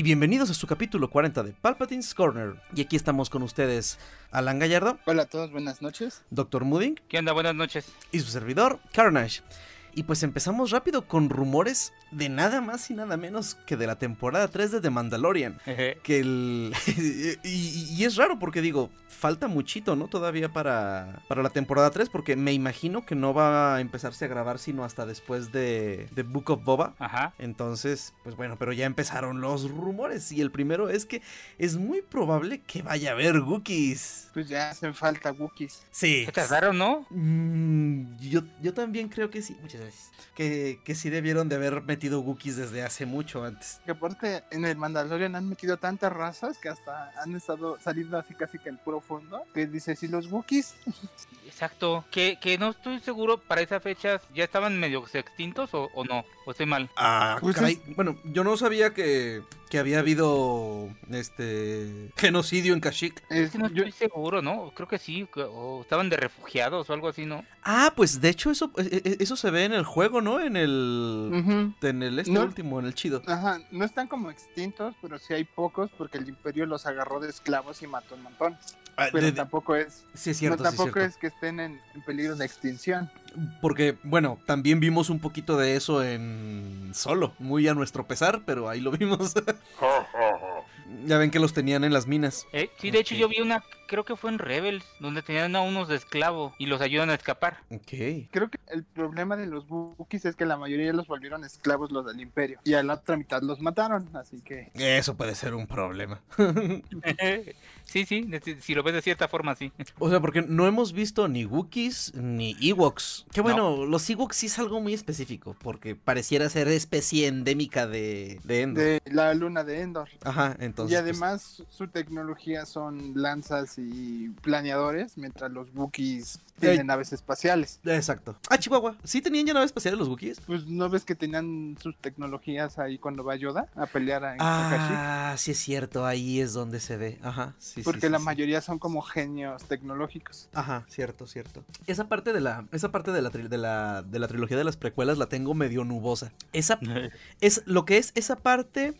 Y bienvenidos a su capítulo 40 de Palpatine's Corner. Y aquí estamos con ustedes, Alan Gallardo, Hola a todos, buenas noches. Dr. Mooding ¿Qué onda? Buenas noches. y su servidor, Carnage. Y pues empezamos rápido con rumores de nada más y nada menos que de la temporada 3 de The Mandalorian. Jeje. Que el... y, y es raro porque digo, falta muchito, ¿no? Todavía para, para la temporada 3 porque me imagino que no va a empezarse a grabar sino hasta después de, de Book of Boba. Ajá. Entonces, pues bueno, pero ya empezaron los rumores y el primero es que es muy probable que vaya a haber Wookiees. Pues ya hacen falta Wookiees. Sí. ¿Qué tardaron, no? Mm, yo, yo también creo que sí. Muchas Que, que sí debieron de haber metido Wookiees desde hace mucho antes. Que aparte en el Mandalorian han metido tantas razas que hasta han estado saliendo así casi que el puro fondo. Que dice, si los Wookiees, Exacto. Que, que no estoy seguro, para esas fechas ya estaban medio extintos o, o no. O estoy mal. Ah, Pues caray. Bueno, yo no sabía que, que había habido este genocidio en Kashyyyk. Es es, que no yo- estoy seguro, ¿no? Creo que sí. O estaban de refugiados o algo así, ¿no? Ah, pues de hecho eso, e- e- eso se ve en el juego, ¿no? En el... En el este No. último, en el chido. Ajá, no están como extintos, pero sí hay pocos porque el imperio los agarró de esclavos y mató un montón. Ah, Pero de- de- tampoco es, sí, es cierto, no, sí, es tampoco cierto. es que estén en, en peligro de extinción. Porque, bueno, también vimos un poquito de eso en Solo, muy a nuestro pesar, pero ahí lo vimos. ya ven que los tenían en las minas. Eh, sí, de hecho yo vi una, creo que fue en Rebels, donde tenían a unos de esclavo y los ayudan a escapar. Ok. Creo que el problema de los Wookiees es que la mayoría los volvieron esclavos los del imperio. Y a la otra mitad los mataron, así que... Eso puede ser un problema. sí, sí, si- lo ves de cierta forma, sí. o sea, porque no hemos visto ni Wookiees ni Ewoks. Que bueno, los Ewoks sí es algo muy específico, porque pareciera ser especie endémica de, de Endor. De la luna de Endor. Ajá, entonces. y pues, además su tecnología son lanzas y planeadores, mientras los Wookiees tienen naves espaciales. Exacto. Ah, Chihuahua. ¿Sí tenían ya naves espaciales los Wookiees? Pues no ves que tenían sus tecnologías ahí cuando va Yoda a pelear en Kashyyyk? Ah, sí es cierto, ahí es donde se ve. Ajá, sí, sí, Porque sí, la sí. mayoría son como genios tecnológicos. Ajá, cierto, cierto. Esa parte de la, esa parte de la, tri- de la, de la trilogía de las precuelas la tengo medio nubosa. Esa es lo que es esa parte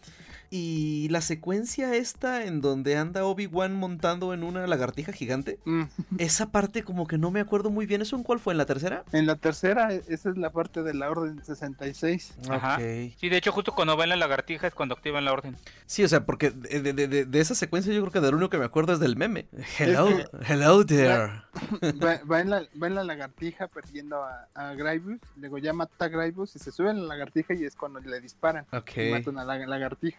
y la secuencia esta en donde anda Obi-Wan montando en una lagartija gigante. Mm. Esa parte como que no me acuerdo muy bien. ¿Eso en cuál fue? ¿En la tercera? En la tercera, e- esa es la parte de la Orden 66. Ajá. Ok. Sí, de hecho justo cuando va en la lagartija es cuando activan la orden. Sí, o sea, porque de, de- de- de esa secuencia yo creo que de lo único que me acuerdo es del meme. Hello, que- hello there. Va, va en la, va en la lagartija persiguiendo a, a Grievous, luego ya mata a Grievous y se sube en la lagartija y es cuando le disparan. Ok. Y matan a la lagartija.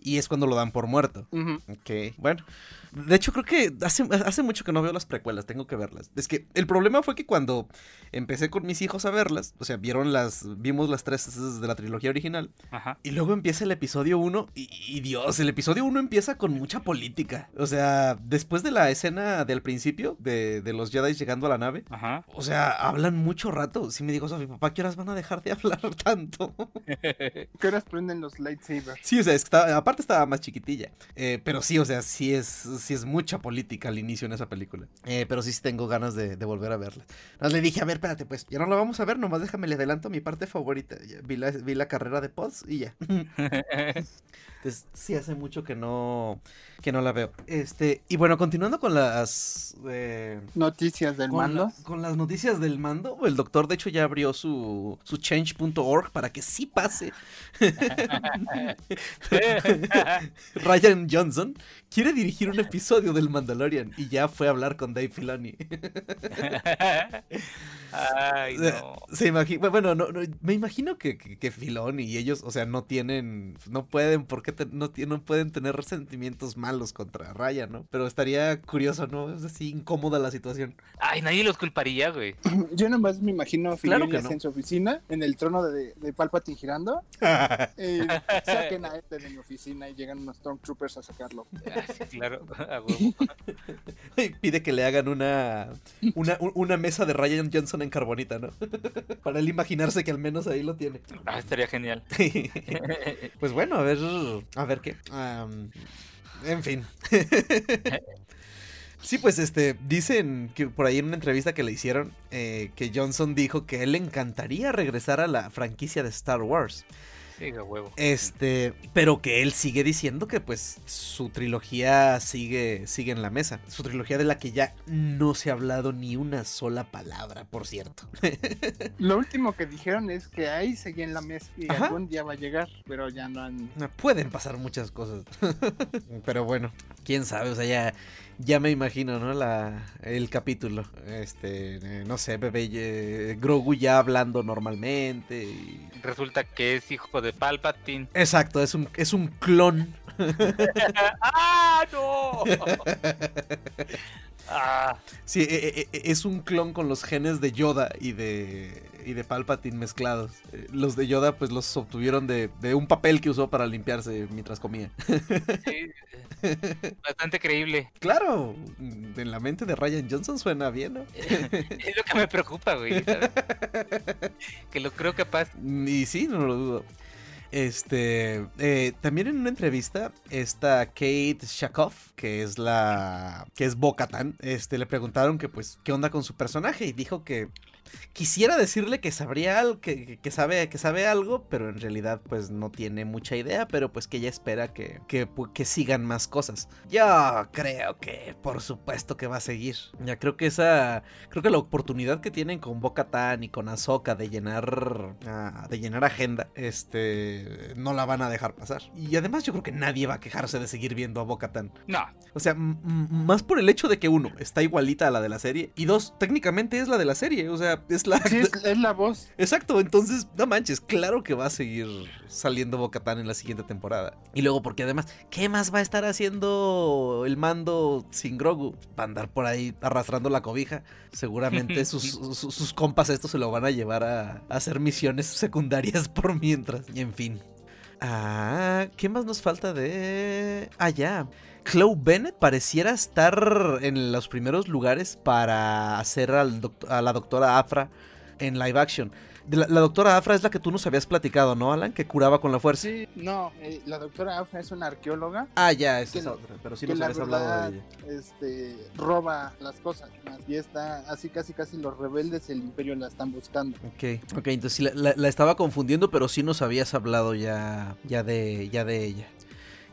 Y es cuando lo dan por muerto. Ujú. Ok, bueno. De hecho, creo que hace, hace mucho que no veo las precuelas, tengo que verlas. Es que el problema fue que cuando empecé con mis hijos a verlas, o sea, vieron las, vimos las tres de la trilogía original, Ajá. y luego empieza el episodio 1, y, y Dios, el episodio 1 empieza con mucha política. O sea, después de la escena del principio, de, de los Jedi llegando a la nave, Ajá. o sea, hablan mucho rato. Sí me dijo Sofi, papá, ¿qué horas van a dejar de hablar tanto? ¿Qué horas prenden los lightsabers? Sí, o sea, es que estaba- aparte estaba más chiquitilla. Eh, pero sí, o sea, sí es, sí es mucha política al inicio en esa película. Eh, pero sí tengo ganas de, de volver a verla. Más le dije, a ver, espérate, pues, ya no la vamos a ver, nomás déjame le adelanto mi parte favorita. Vi, la, vi la carrera de Pods y ya. Entonces, sí hace mucho que no, que no la veo. Este, y bueno, continuando con las... eh, Noticias del con, mando. la- con las noticias del mando, el doctor de hecho ya abrió su, su change.org para que sí pase Ryan Johnson, quiere dirigir un episodio del Mandalorian y ya fue a hablar con Dave Filoni. Ay, no. Se imagina, bueno, no, no, me imagino que, que, que, Filoni y ellos, o sea, no tienen, no pueden, ¿por qué te, no, no, pueden tener resentimientos malos contra Raya, ¿no? Pero estaría curioso, ¿no? Es así incómoda la situación. Ay, nadie los culparía, güey. Yo nomás me imagino a Filoni claro no. en su oficina, en el trono de, de Palpatine girando, y saquen a este de mi oficina y llegan unos Stormtroopers a sacarlo. Sí, claro, Pide que le hagan una, una, una mesa de Ryan Johnson en carbonita, ¿no? Para él imaginarse que al menos ahí lo tiene. Ah, estaría genial. pues bueno, a ver, a ver qué. Um, en fin. Sí, pues este, dicen que por ahí en una entrevista que le hicieron, eh, que Johnson dijo que él le encantaría regresar a la franquicia de Star Wars. Este, pero que él sigue diciendo que pues su trilogía sigue, sigue en la mesa. Su trilogía de la que ya no se ha hablado ni una sola palabra, por cierto. Lo último que dijeron es que ahí seguía en la mesa y algún día va a llegar, pero ya no han... Pueden pasar muchas cosas. pero bueno, quién sabe, o sea, ya ya me imagino, ¿no? La, el capítulo. Este, eh, no sé, bebé, eh, Grogu ya hablando normalmente. Y... Resulta que es hijo de Palpatine. Exacto, es un, es un clon. ¡Ah, no! ah. Sí, e, e, e, es un clon con los genes de Yoda y de y de Palpatine mezclados. Eh, los de Yoda pues los obtuvieron de, de, un papel que usó para limpiarse mientras comía. Sí, bastante creíble. Claro, en la mente de Ryan Johnson suena bien, ¿no? es lo que me preocupa, güey. que lo creo capaz. Y sí, no lo dudo. Este, eh, también en una entrevista, esta Kate Shakoff, que es la, que es Bocatan, este, le preguntaron que, pues, qué onda con su personaje y dijo que quisiera decirle que sabría algo, que, que, sabe, que sabe algo, pero en realidad pues no tiene mucha idea, pero pues que ella espera que, que, que sigan más cosas. Yo creo que por supuesto que va a seguir. Ya creo que esa, creo que la oportunidad que tienen con Boca Tan y con Ahsoka de llenar, uh, de llenar agenda, este, no la van a dejar pasar. Y además yo creo que nadie va a quejarse de seguir viendo a Boca Tan. No. O sea, más por el hecho de que uno está igualita a la de la serie y dos, técnicamente es la de la serie, o sea, es la... es, la voz. Exacto, entonces, no manches, claro que va a seguir saliendo Bocatán en la siguiente temporada. Y luego, porque además, ¿qué más va a estar haciendo el mando sin Grogu? Va a andar por ahí arrastrando la cobija. Seguramente sus, sus, compas estos se lo van a llevar a, a hacer misiones secundarias por mientras. Y en fin. Ah, ¿qué más nos falta de...? Ah, ya. Chloe Bennett pareciera estar en los primeros lugares para hacer a la doctora Afra en live action. La, doctora Afra es la que tú nos habías platicado, ¿no, Alan? Que curaba con la fuerza. Sí, no, eh, la doctora Afra es una arqueóloga. Ah, ya, esa es otra, pero sí nos habías hablado de ella. Este, roba las cosas y está así casi casi los rebeldes el imperio la están buscando. Ok, ok, entonces la, la, estaba confundiendo, pero sí nos habías hablado ya, ya, de, ya de ella.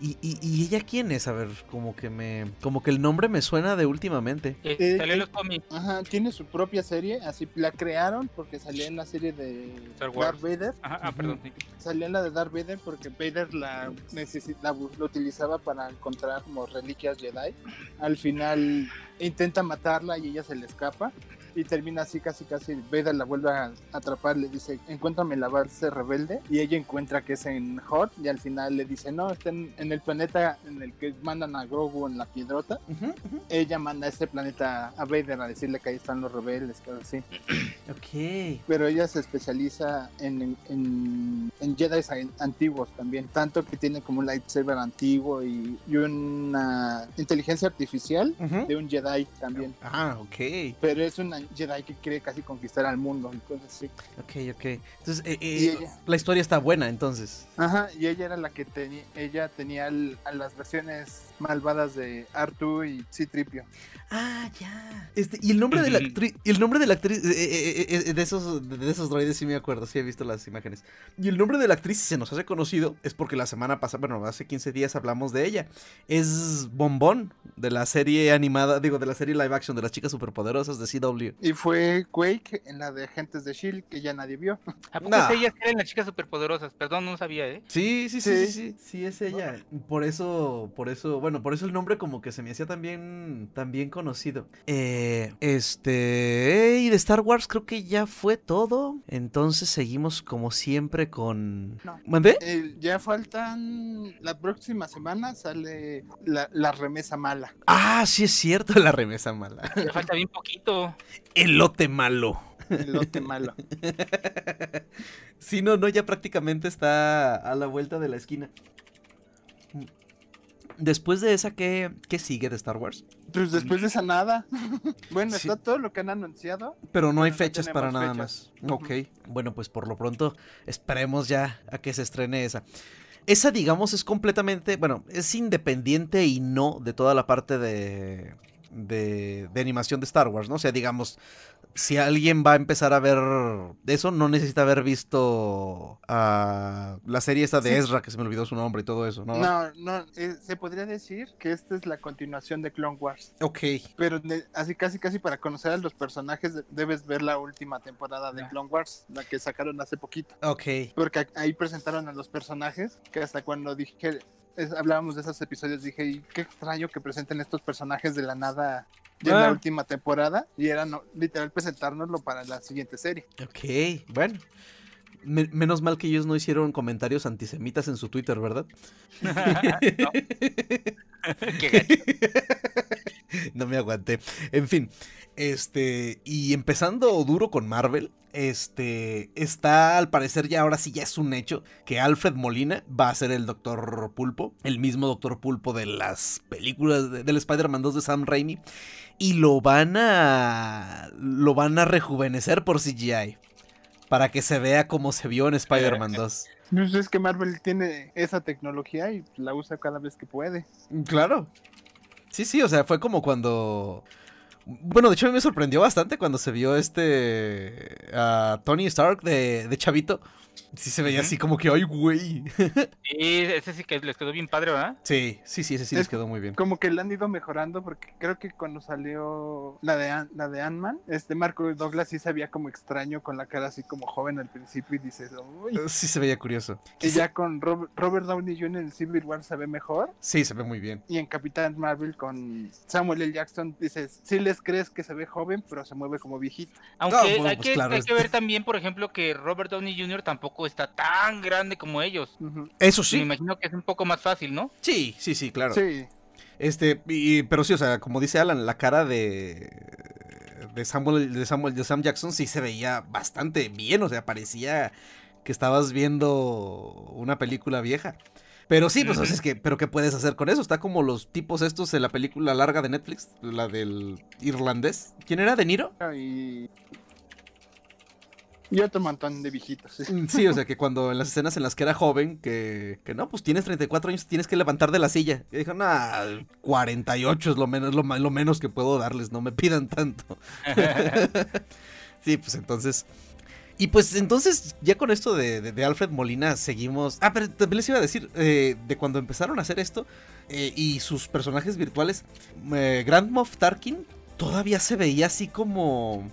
¿Y, y, ella quién es? A ver, como que me. Como que el nombre me suena de últimamente. Eh, eh salió en los cómics. Ajá, tiene su propia serie. Así la crearon porque salía en la serie de Darth Vader. Ajá, ah, perdón. Salía en la de Darth Vader porque Vader la, necesita, lo utilizaba para encontrar como reliquias Jedi. Al final intenta matarla y ella se le escapa y termina así casi casi Vader la vuelve a atrapar le dice encuéntrame la base rebelde y ella encuentra que es en Hot y al final le dice no está en, el planeta en el que mandan a Grogu en la piedrota ella manda a este planeta a Vader a decirle que ahí están los rebeldes que así ok. Pero ella se especializa en, en, en Jedi antiguos también tanto que tiene como un lightsaber antiguo y, y una inteligencia artificial de un Jedi también. Ah ok. Pero es una Jedi que quiere casi conquistar al mundo y cosas así. Ok, ok. Entonces, eh, eh, la historia está buena, entonces. Ajá, y ella era la que tenía, ella tenía a las versiones malvadas de Artu y Citripio. Ah, ya. Este, y el nombre de la actriz, el nombre de la actriz, eh, de esos, de esos droides sí me acuerdo, sí he visto las imágenes. Y el nombre de la actriz, si se nos hace conocido, es porque la semana pasada, bueno, hace 15 días hablamos de ella. Es Bombón, de la serie animada, digo, de la serie live action de las chicas superpoderosas de CW. Y fue Quake en la de Agentes de Shield que ya nadie vio. ¿A poco Nah. es ellas que eran las chicas superpoderosas? Perdón, no sabía, ¿eh? Sí, sí, sí, sí, Sí. sí, sí, es ella. Por eso, por eso, bueno, por eso el nombre como que se me hacía también, también conocido. Eh, este, y de Star Wars creo que ya fue todo. Entonces seguimos como siempre con... No. ¿Mandé? Eh, ya faltan. La próxima semana sale la, la remesa mala. Ah, sí es cierto, la remesa mala. Le falta bien poquito. El lote malo. El lote malo. Sí, no, no, ya prácticamente está a la vuelta de la esquina. Después de esa, ¿qué, qué sigue de Star Wars? Pues después de esa nada. bueno, Sí. está todo lo que han anunciado. Pero no hay Pero no fechas para nada fechas. más. Ok. Bueno, pues por lo pronto esperemos ya a que se estrene esa. Esa, digamos, es completamente, bueno, es independiente y no de toda la parte de, de, de animación de Star Wars, ¿no? O sea, digamos, si alguien va a empezar a ver eso, no necesita haber visto ah, la serie esta de Sí. Ezra, que se me olvidó su nombre y todo eso, ¿no? No, no, eh, se podría decir que esta es la continuación de Clone Wars. Ok. Pero así casi casi para conocer a los personajes de- debes ver la última temporada de Ya. Clone Wars, la que sacaron hace poquito. Ok. Porque ahí presentaron a los personajes que hasta cuando dije es- hablábamos de esos episodios dije y qué extraño que presenten estos personajes de la nada ya en Ah. la última temporada y era no, literal presentárnoslo para la siguiente serie. Ok, bueno. Me- menos mal que ellos no hicieron comentarios antisemitas en su Twitter, ¿verdad? No. Qué gacho. no me aguanté. En fin, este, y empezando duro con Marvel, este, está al parecer ya ahora sí ya es un hecho que Alfred Molina va a ser el Doctor Pulpo, el mismo Doctor Pulpo de las películas de- del Spider-Man 2 de Sam Raimi, y lo van a, lo van a rejuvenecer por CGI. Para que se vea como se vio en Spider-Man 2. Pues es que Marvel tiene esa tecnología y la usa cada vez que puede. Claro. Sí, sí, o sea, fue como cuando... Bueno, de hecho a mí me sorprendió bastante cuando se vio este... a Tony Stark de, de Chavito. Sí se veía así como que, ay, güey. Sí, ese sí que les quedó bien padre, ¿verdad? Sí, sí, sí, ese sí Es- les quedó muy bien. Como que la han ido mejorando porque creo que cuando salió la de la de Ant-Man, este Marco Douglas sí se veía como extraño con la cara así como joven al principio y dices, uy. Sí se veía curioso. Y ya con Rob- Robert Downey Jr. en Civil War se ve mejor. Sí, se ve muy bien. Y en Capitán Marvel con Samuel L. Jackson dices, sí les crees que se ve joven, pero se mueve como viejito. Aunque bueno, hay, pues que, claro, hay que ver también, por ejemplo, que Robert Downey Jr. tampoco está tan grande como ellos. Eso Me sí. imagino que es un poco más fácil, ¿no? Sí, sí, sí, claro. Sí, Este, y- pero sí, o sea, como dice Alan, la cara de de Samuel, de Samuel, de Sam Jackson sí se veía bastante bien, o sea, parecía que estabas viendo una película vieja. Pero sí, pues es que, pero ¿qué puedes hacer con eso? Está como los tipos estos de la película larga de Netflix, la del irlandés. ¿Quién era? ¿De Niro? y... Y otro montón de viejitos. Mm, Sí, o sea, que cuando en las escenas en las que era joven, que, que no, pues tienes 34 años, tienes que levantar de la silla. Y dijo, nah, 48 es lo menos, lo, lo menos que puedo darles, no me pidan tanto. Sí, pues entonces. Y pues entonces, ya con esto de, de- de Alfred Molina, seguimos. Ah, pero también les iba a decir, eh, de cuando empezaron a hacer esto eh, y sus personajes virtuales, eh, Grand Moff Tarkin todavía se veía así como.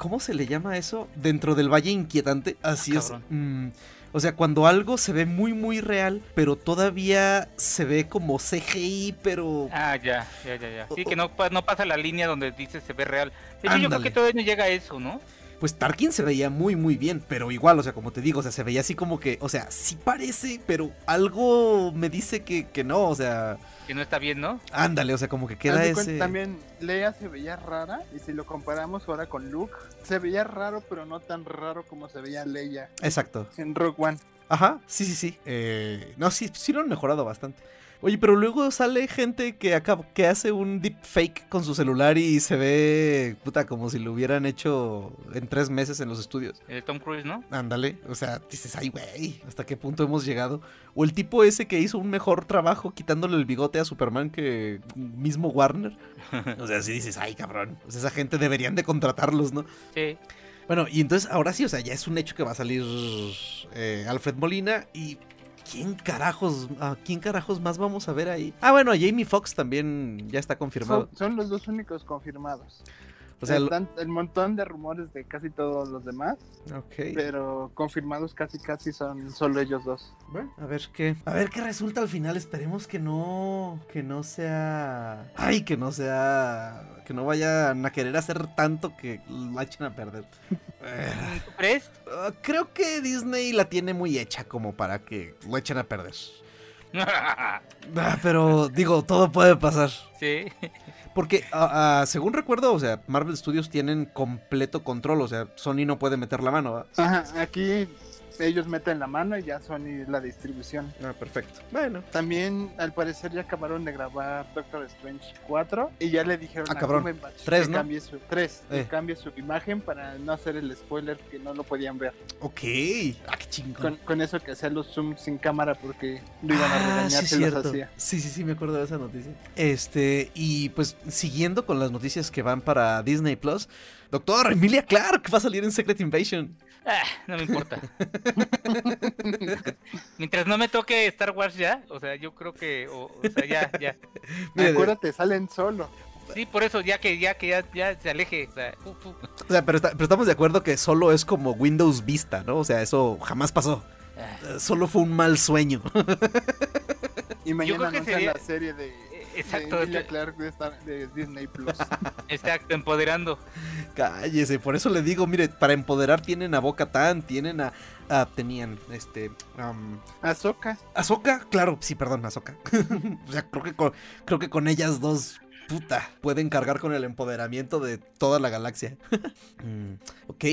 ¿Cómo se le llama eso? Dentro del Valle Inquietante. Así es. cabrón. mm, o sea, cuando algo se ve muy, muy real, pero todavía se ve como CGI, pero. Ah, ya, ya, ya, ya. Sí, que no, no pasa la línea donde dice se ve real. De hecho, yo creo que todavía no llega a eso, ¿no? Pues Tarkin se veía muy muy bien, pero igual, o sea, como te digo, o sea, se veía así como que, o sea, sí parece, pero algo me dice que, que no, o sea, Que no está bien, ¿no? ándale, o sea, como que queda cuenta, ese... También Leia se veía rara y si lo comparamos ahora con Luke, se veía raro pero no tan raro como se veía Leia Exacto. en Rogue One. Ajá, sí, sí, sí. Eh, no, sí, sí lo han mejorado bastante. Oye, pero luego sale gente que, acaba, que hace un deepfake con su celular y se ve, puta, como si lo hubieran hecho en tres meses en los estudios. El Tom Cruise, ¿no? Ándale, o sea, dices, ay, güey, ¿hasta qué punto hemos llegado? O el tipo ese que hizo un mejor trabajo quitándole el bigote a Superman que mismo Warner. O sea, si dices, ay, cabrón, pues esa gente deberían de contratarlos, ¿no? Sí. Bueno, y entonces ahora sí, o sea, ya es un hecho que va a salir eh, Alfred Molina y quién carajos, quién carajos más vamos a ver ahí? Ah, bueno, Jamie Foxx también ya está confirmado. Son los dos únicos confirmados. O sea, el montón de rumores de casi todos los demás, ok. pero confirmados casi casi son solo ellos dos. Bueno, a ver qué. A ver qué resulta al final. Esperemos que no. Que no sea. Ay, que no sea. Que no vayan a querer hacer tanto que la echen a perder. ¿Tú crees? ah, creo que Disney la tiene muy hecha como para que lo echen a perder. Ah, pero digo, todo puede pasar. sí. Porque, ah, ah, según recuerdo, o sea, Marvel Studios tienen completo control. O sea, Sony no puede meter la mano. ¿va? Ajá, aquí ellos meten la mano y ya Sony la distribución. Ah, perfecto. Bueno. También, al parecer, ya acabaron de grabar Doctor Strange 4 y ya le dijeron Ah, a cabrón. Tres, que ¿no? cambie su, tres, que Eh. cambie su imagen para no hacer el spoiler que no lo podían ver. Ok. Ah, qué chingón. Con, con eso que hacía los zooms sin cámara porque lo iban a Ah, regañar sí, si los hacía. Sí, sí, sí, me acuerdo de esa noticia. Este, y pues siguiendo con las noticias que van para Disney Plus, doctor Emilia Clark va a salir en Secret Invasion. Ah, no me importa. Mientras no me toque Star Wars ya, o sea, yo creo que, o, o sea, ya, ya. Mire, Acuérdate, salen solo. Sí, por eso, ya que ya que ya, ya se aleje, o sea, o pero, está- pero estamos de acuerdo que solo es como Windows Vista, ¿no? O sea, eso jamás pasó. Ah, Solo fue un mal sueño. Y mañana creo que sería- la serie de, exacto, de este- Clarke de, Star- de Disney Plus. exacto, empoderando. Cállese, por eso le digo, mire, para empoderar tienen a Boca Tan, tienen a, a- tenían este am, Ahsoka. Ahsoka, claro, sí, perdón, Ahsoka. o sea, creo que con, creo que con ellas dos, puta, pueden cargar con el empoderamiento de toda la galaxia. Mm, ok.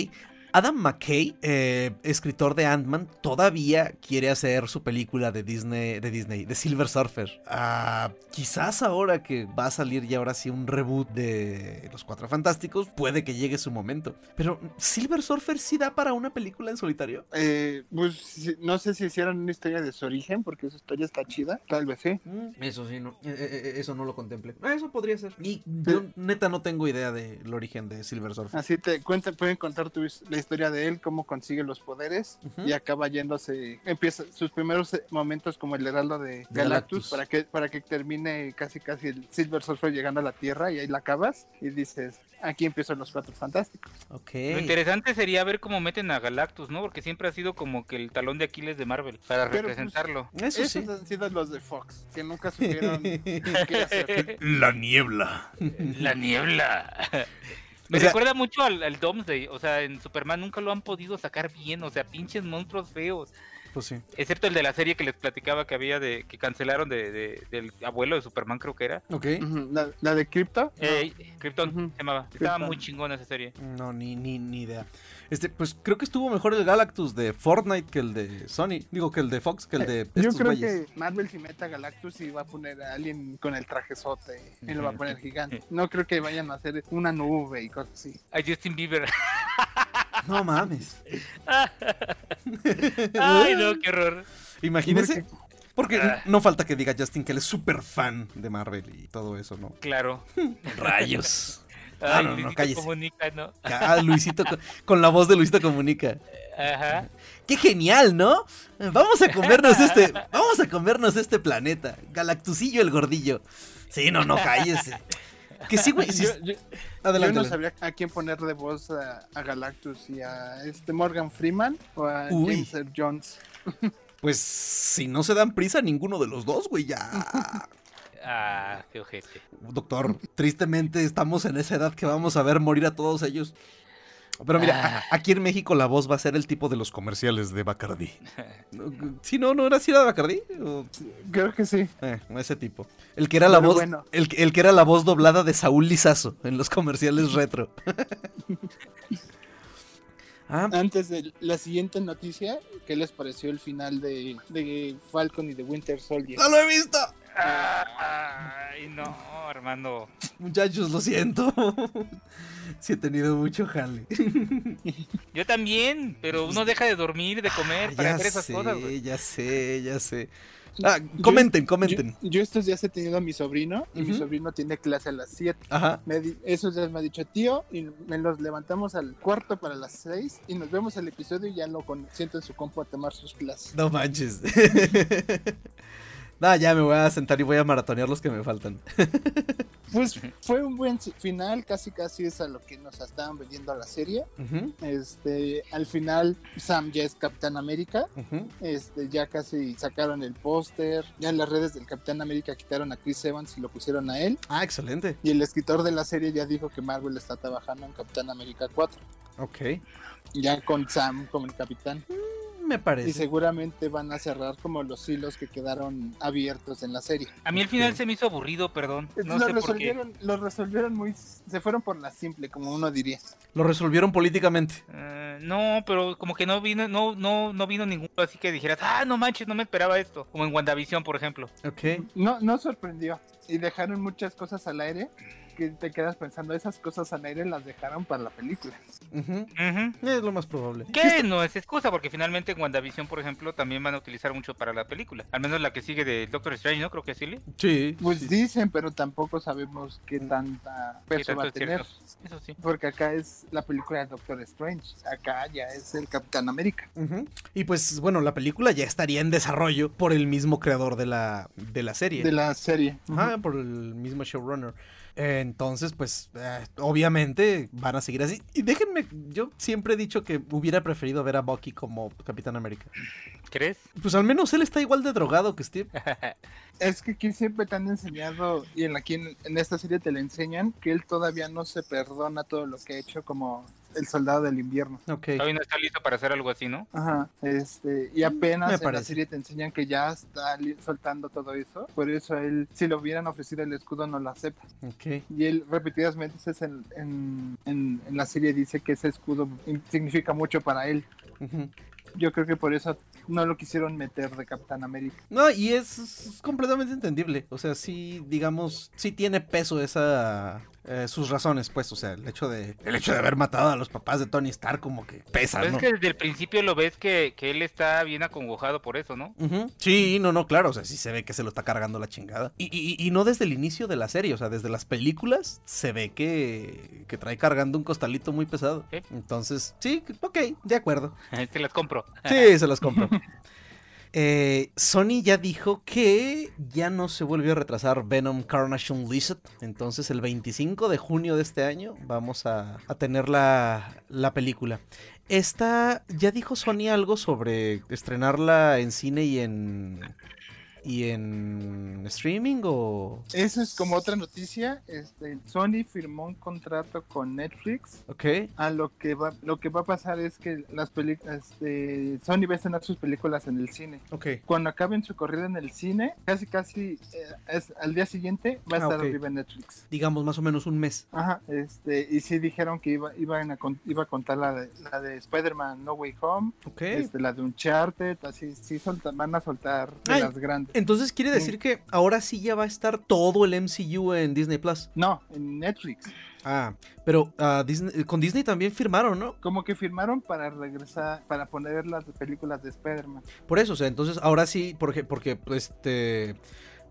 Adam McKay, eh, escritor de Ant-Man, todavía quiere hacer su película de Disney, de Disney, de Silver Surfer. Ah, quizás ahora que va a salir ya ahora sí un reboot de Los Cuatro Fantásticos, puede que llegue su momento. Pero Silver Surfer sí da para una película en solitario. Eh, pues no sé si hicieron una historia de su origen, porque su historia está chida. Tal vez sí. Mm, Eso sí, no, eh, eso no lo contemple. Ah, Eso podría ser. Y yo neta no tengo idea del origen de Silver Surfer. Así te cuentan, pueden contar tu his- la historia de él, cómo consigue los poderes Ujú. y acaba yéndose, empieza sus primeros eh, momentos como el heraldo de De Galactus, Galactus. para que para que termine casi casi el Silver Surfer llegando a la Tierra y ahí la acabas y dices, aquí empiezan los cuatro fantásticos. Ok. Lo interesante sería ver cómo meten a Galactus, ¿no? Porque siempre ha sido como que el talón de Aquiles de Marvel para Pero, pues, representarlo. Eso Esos sí. han sido los de Fox, que nunca supieron qué hacer. La niebla. La niebla. Me O sea- recuerda mucho al, al o sea, en Superman nunca lo han podido sacar bien, o sea, pinches monstruos feos. Pues sí. Excepto el de la serie que les platicaba que había de que cancelaron de, de- del abuelo de Superman, creo que era. Ok. Ujú, la, la de Crypto. Eh, Krypton Ujú. se llamaba. Estaba Krypton. muy chingona esa serie. No, ni, ni, ni idea. Este, pues creo que estuvo mejor el Galactus de Fortnite que el de Sony. Digo que el de Fox, que el de Eh, Yo estos creo güeyes. que Marvel si meta a Galactus y va a poner a alguien con el trajezote y lo va a poner gigante. No creo que vayan a hacer una nube y cosas así. A Justin Bieber. No mames. Ay, no, qué horror. Imagínese. Porque Ah. no falta que diga Justin que él es súper fan de Marvel y todo eso, ¿no? Claro. Rayos. Ay, Ah, no, no, Luisito cállese. comunica, ¿no? Ah, Luisito, con, con la voz de Luisito Comunica. Ajá. ¡Qué genial, ¿no? Vamos a comernos este. Vamos a comernos este planeta. Galactusillo el gordillo. Sí, no, no, cállese. Que sí, güey. sí- Yo, yo- yo adelante. no sabría a quién ponerle voz a, a Galactus y a este Morgan Freeman o a Uy. James Earl Jones. Pues si no se dan prisa ninguno de los dos, güey, ya. Ah, qué ojete. Doctor, tristemente estamos en esa edad que vamos a ver morir a todos ellos. Pero mira, a- aquí en México la voz va a ser el tipo de los comerciales de Bacardi. Si no, no era así la de Bacardi. O- Creo que sí. eh, ese tipo. El que era la Pero voz. bueno. El, que- el que era la voz doblada de Saúl Lizazo en los comerciales retro. ah, Antes de la siguiente noticia, ¿qué les pareció el final de, de Falcon y de Winter Soldier? no lo he visto. Ay, no, Armando. Muchachos, lo siento. sí he tenido mucho jale. Yo también, pero uno deja de dormir, de comer, para Ah, ya hacer esas sé, cosas, güey. ya sé, ya sé. Ah, comenten, comenten. Yo, yo estos días he tenido a mi sobrino y mi sobrino tiene clase a las 7. Ajá. Me di- esos días me ha dicho tío y me los levantamos al cuarto para las 6 y nos vemos el episodio y ya lo con- siento en su compu a tomar sus clases. No manches. no, ya me voy a sentar y voy a maratonear los que me faltan. Pues fue un buen final, casi casi es a lo que nos estaban vendiendo la serie. Este, al final Sam ya es Capitán América. Este, ya casi sacaron el póster. Ya en las redes del Capitán América quitaron a Chris Evans y lo pusieron a él. Ah, excelente. Y el escritor de la serie ya dijo que Marvel está trabajando en Capitán América 4. Ok. Ya con Sam como el capitán. Me Y parece. seguramente van a cerrar como los hilos que quedaron abiertos en la serie. A mí el final se me hizo aburrido, perdón. No lo, sé por qué. resolvieron, lo resolvieron muy... Se fueron por la simple, como uno diría. Lo resolvieron políticamente. Eh, no, pero como que no vino, no, no, no vino ninguno así que dijeras, ah, no manches, no me esperaba esto. Como en WandaVision, por ejemplo. Ok. No, no sorprendió. Y dejaron muchas cosas al aire que te quedas pensando, esas cosas al aire las dejaron para la película. Ujú. Ujú. Es lo más probable. Que no es excusa, porque finalmente en WandaVision, por ejemplo, también van a utilizar mucho para la película. Al menos la que sigue de Doctor Strange, ¿no? Creo que sí. Sí. Pues sí. dicen, pero tampoco sabemos qué tanta peso va a tener. Eso sí. Porque acá es la película de Doctor Strange. Acá ya es el Capitán América. Ujú. Y pues bueno, la película ya estaría en desarrollo por el mismo creador de la, de la serie. De la serie. Ajá, por el mismo showrunner. Entonces, pues, eh, obviamente van a seguir así. Y déjenme, yo siempre he dicho que hubiera preferido ver a Bucky como Capitán América. ¿Crees? Pues al menos él está igual de drogado que Steve. Es que aquí siempre te han enseñado, y en, aquí en, en esta serie te lo enseñan, que él todavía no se perdona todo lo que ha hecho como el soldado del invierno. Ok. Todavía no está listo para hacer algo así, ¿no? Ajá, este, y apenas Me en la serie te enseñan que ya está soltando todo eso. Por eso él, si le hubieran ofrecido el escudo, no lo acepta. Ok. Y él repetidas veces en, en, en, en la serie dice que ese escudo significa mucho para él. Yo creo que por eso no lo quisieron meter de Capitán América. No, y es, es completamente entendible. O sea, sí, digamos, sí tiene peso esa. Eh, sus razones, pues, o sea, el hecho de el hecho de haber matado a los papás de Tony Stark como que pesa, ¿no? es que desde el principio lo ves que, que él está bien acongojado por eso, ¿no? Sí, no, no, claro, o sea, sí se ve que se lo está cargando la chingada. Y, y- y no desde el inicio de la serie, o sea, desde las películas se ve que, que trae cargando un costalito muy pesado. Entonces, sí, ok, de acuerdo. Te las compro. Sí, se los compro. Eh, Sony ya dijo que ya no se volvió a retrasar Venom Carnage Unleashed. Entonces el 25 de junio de este año vamos a, tener la, la película. Esta, ¿ya dijo Sony algo sobre estrenarla en cine y en... y en streaming o...? Eso es como otra noticia. Este, Sony firmó un contrato con Netflix. Ok, A lo que va, lo que va a pasar es que las películas, este, Sony va a estrenar sus películas en el cine. ok. Cuando acaben su corrida en el cine, casi casi eh, es, al día siguiente va a Ah, estar ok. arriba en Netflix. Digamos más o menos un mes. Ajá, este, y sí dijeron que iba, iban a, iba a contar la de, la de Spider-Man No Way Home, Ok. este, la de Uncharted, así, sí solta- van a soltar de Ay. las grandes. Entonces quiere decir que ahora sí ya va a estar todo el MCU en Disney Plus. No, en Netflix. Ah, pero ah, Disney- con Disney también firmaron, ¿no? Como que firmaron para regresar, para poner las películas de Spider-Man. Por eso, o sea, entonces ahora sí, porque, porque pues, este,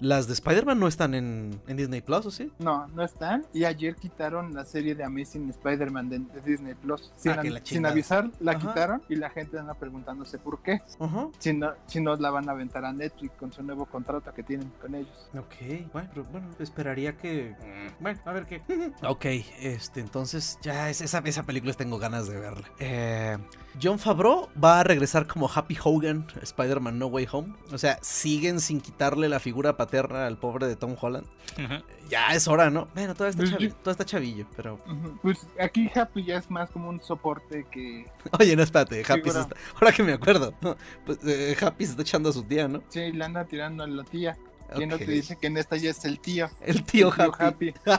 las de Spider-Man no están en, en Disney Plus, ¿o sí? No, no están. Y ayer quitaron la serie de Amazing Spider-Man de, de Disney Plus. Sin, Ah, la sin avisar, la Ajá. quitaron y la gente anda preguntándose por qué. Ajá. Si no, si no la van a aventar a Netflix con su nuevo contrato que tienen con ellos. Ok, bueno, pero, bueno, esperaría que... Bueno, a ver qué. ok, este, entonces ya es, esa, esa película tengo ganas de verla. Eh, John Favreau va a regresar como Happy Hogan, Spider-Man No Way Home. O sea, siguen sin quitarle la figura paterna al pobre de Tom Holland. Ya es hora, ¿no? Bueno, todavía está, Pues chavi- yo- todavía está chavillo, pero... Pues aquí Happy ya es más como un soporte que. Oye, no, espérate, Happy se está... Ahora que me acuerdo, pues, eh, Happy se está echando a su tía, ¿no? Sí, le anda tirando a la tía. ¿Quién no te dice que en esta ya es el tío? El tío El Happy.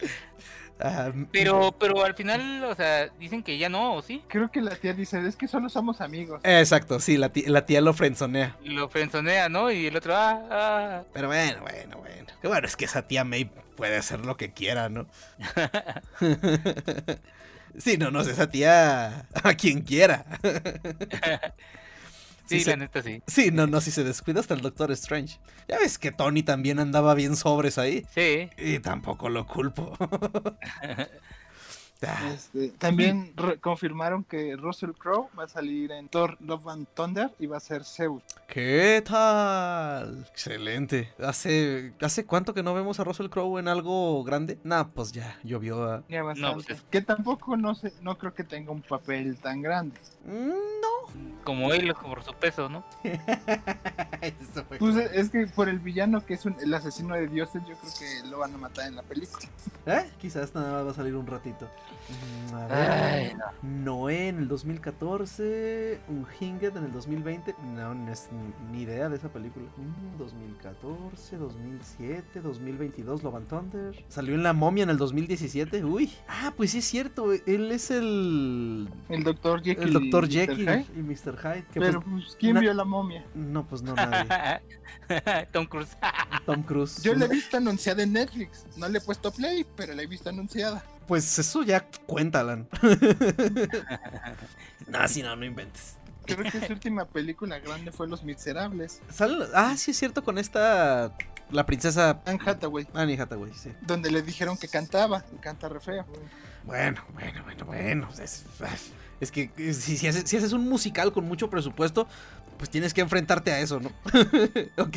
Ah, Pero, pero al final, o sea, dicen que ya no, ¿o sí? Creo que la tía dice, es que solo somos amigos. Exacto, sí, la tía, la tía lo frenzonea. Lo frenzonea, ¿no? Y el otro, ah, ah. Pero bueno, bueno, bueno. Que bueno, es que esa tía May puede hacer lo que quiera, ¿no? sí, no, no sé, esa tía a quien quiera. Sí, Sí, la se- neta sí. Sí, no, no, si se descuida hasta el Doctor Strange. Ya ves que Tony también andaba bien sobres ahí. Sí. Y tampoco lo culpo. Este, también confirmaron que Russell Crowe va a salir en Thor Love and Thunder y va a ser Zeus. ¿Qué tal? Excelente. ¿Hace, ¿Hace cuánto que no vemos a Russell Crowe en algo grande? Nah, pues ya, llovió a... Ya bastante. pues es- Que tampoco no sé, no creo que tenga un papel tan grande. Mm, No. Como él, por su peso, ¿no? Eso fue Pues es que por el villano que es un- el asesino de dioses, yo creo que lo van a matar en la película. ¿Eh? Quizás nada más va a salir un ratito. Mm, A ver. Ay, Noé en el 2014, un Hinged en el 2020. No, no es ni idea de esa película. Mm, 2014, 2007, 2022, Love and Thunder. Salió en La Momia en el 2017. Uy. Ah, pues sí es cierto. Él es el. El doctor Jekyll. El Mr. Jekyll Mr. Hyde. que Pero pues, pues, ¿quién vio la momia? no, pues no nadie. Tom Cruise. Tom Cruise. Yo la he visto anunciada en Netflix. No le he puesto play, pero la he visto anunciada. Pues eso ya cuenta, Alan. no, si no, no inventes. Creo que su última película grande fue Los Miserables. Sale- Ah, sí es cierto con esta. La princesa Anne Hathaway. Annie Hathaway, sí. Donde le dijeron que cantaba. Y canta re feo. Bueno, bueno, bueno, bueno. Es, es que eh, si, si haces, si haces un musical con mucho presupuesto, pues tienes que enfrentarte a eso, ¿no? ok,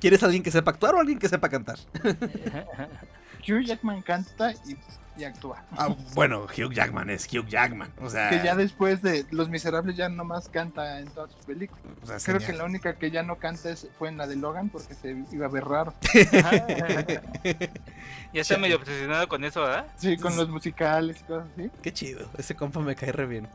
¿quieres alguien que sepa actuar o alguien que sepa cantar? Hugh Jackman canta y, y actúa. Ah, bueno, Hugh Jackman es Hugh Jackman. O sea, Que ya después de Los Miserables ya nomás canta en todas sus películas. o sea, Creo señal. que la única que ya no canta es- fue en la de Logan porque se iba a ver raro. ya está medio obsesionado con eso, ¿verdad? Sí, con los musicales y cosas así. Qué chido, ese compa me cae re bien.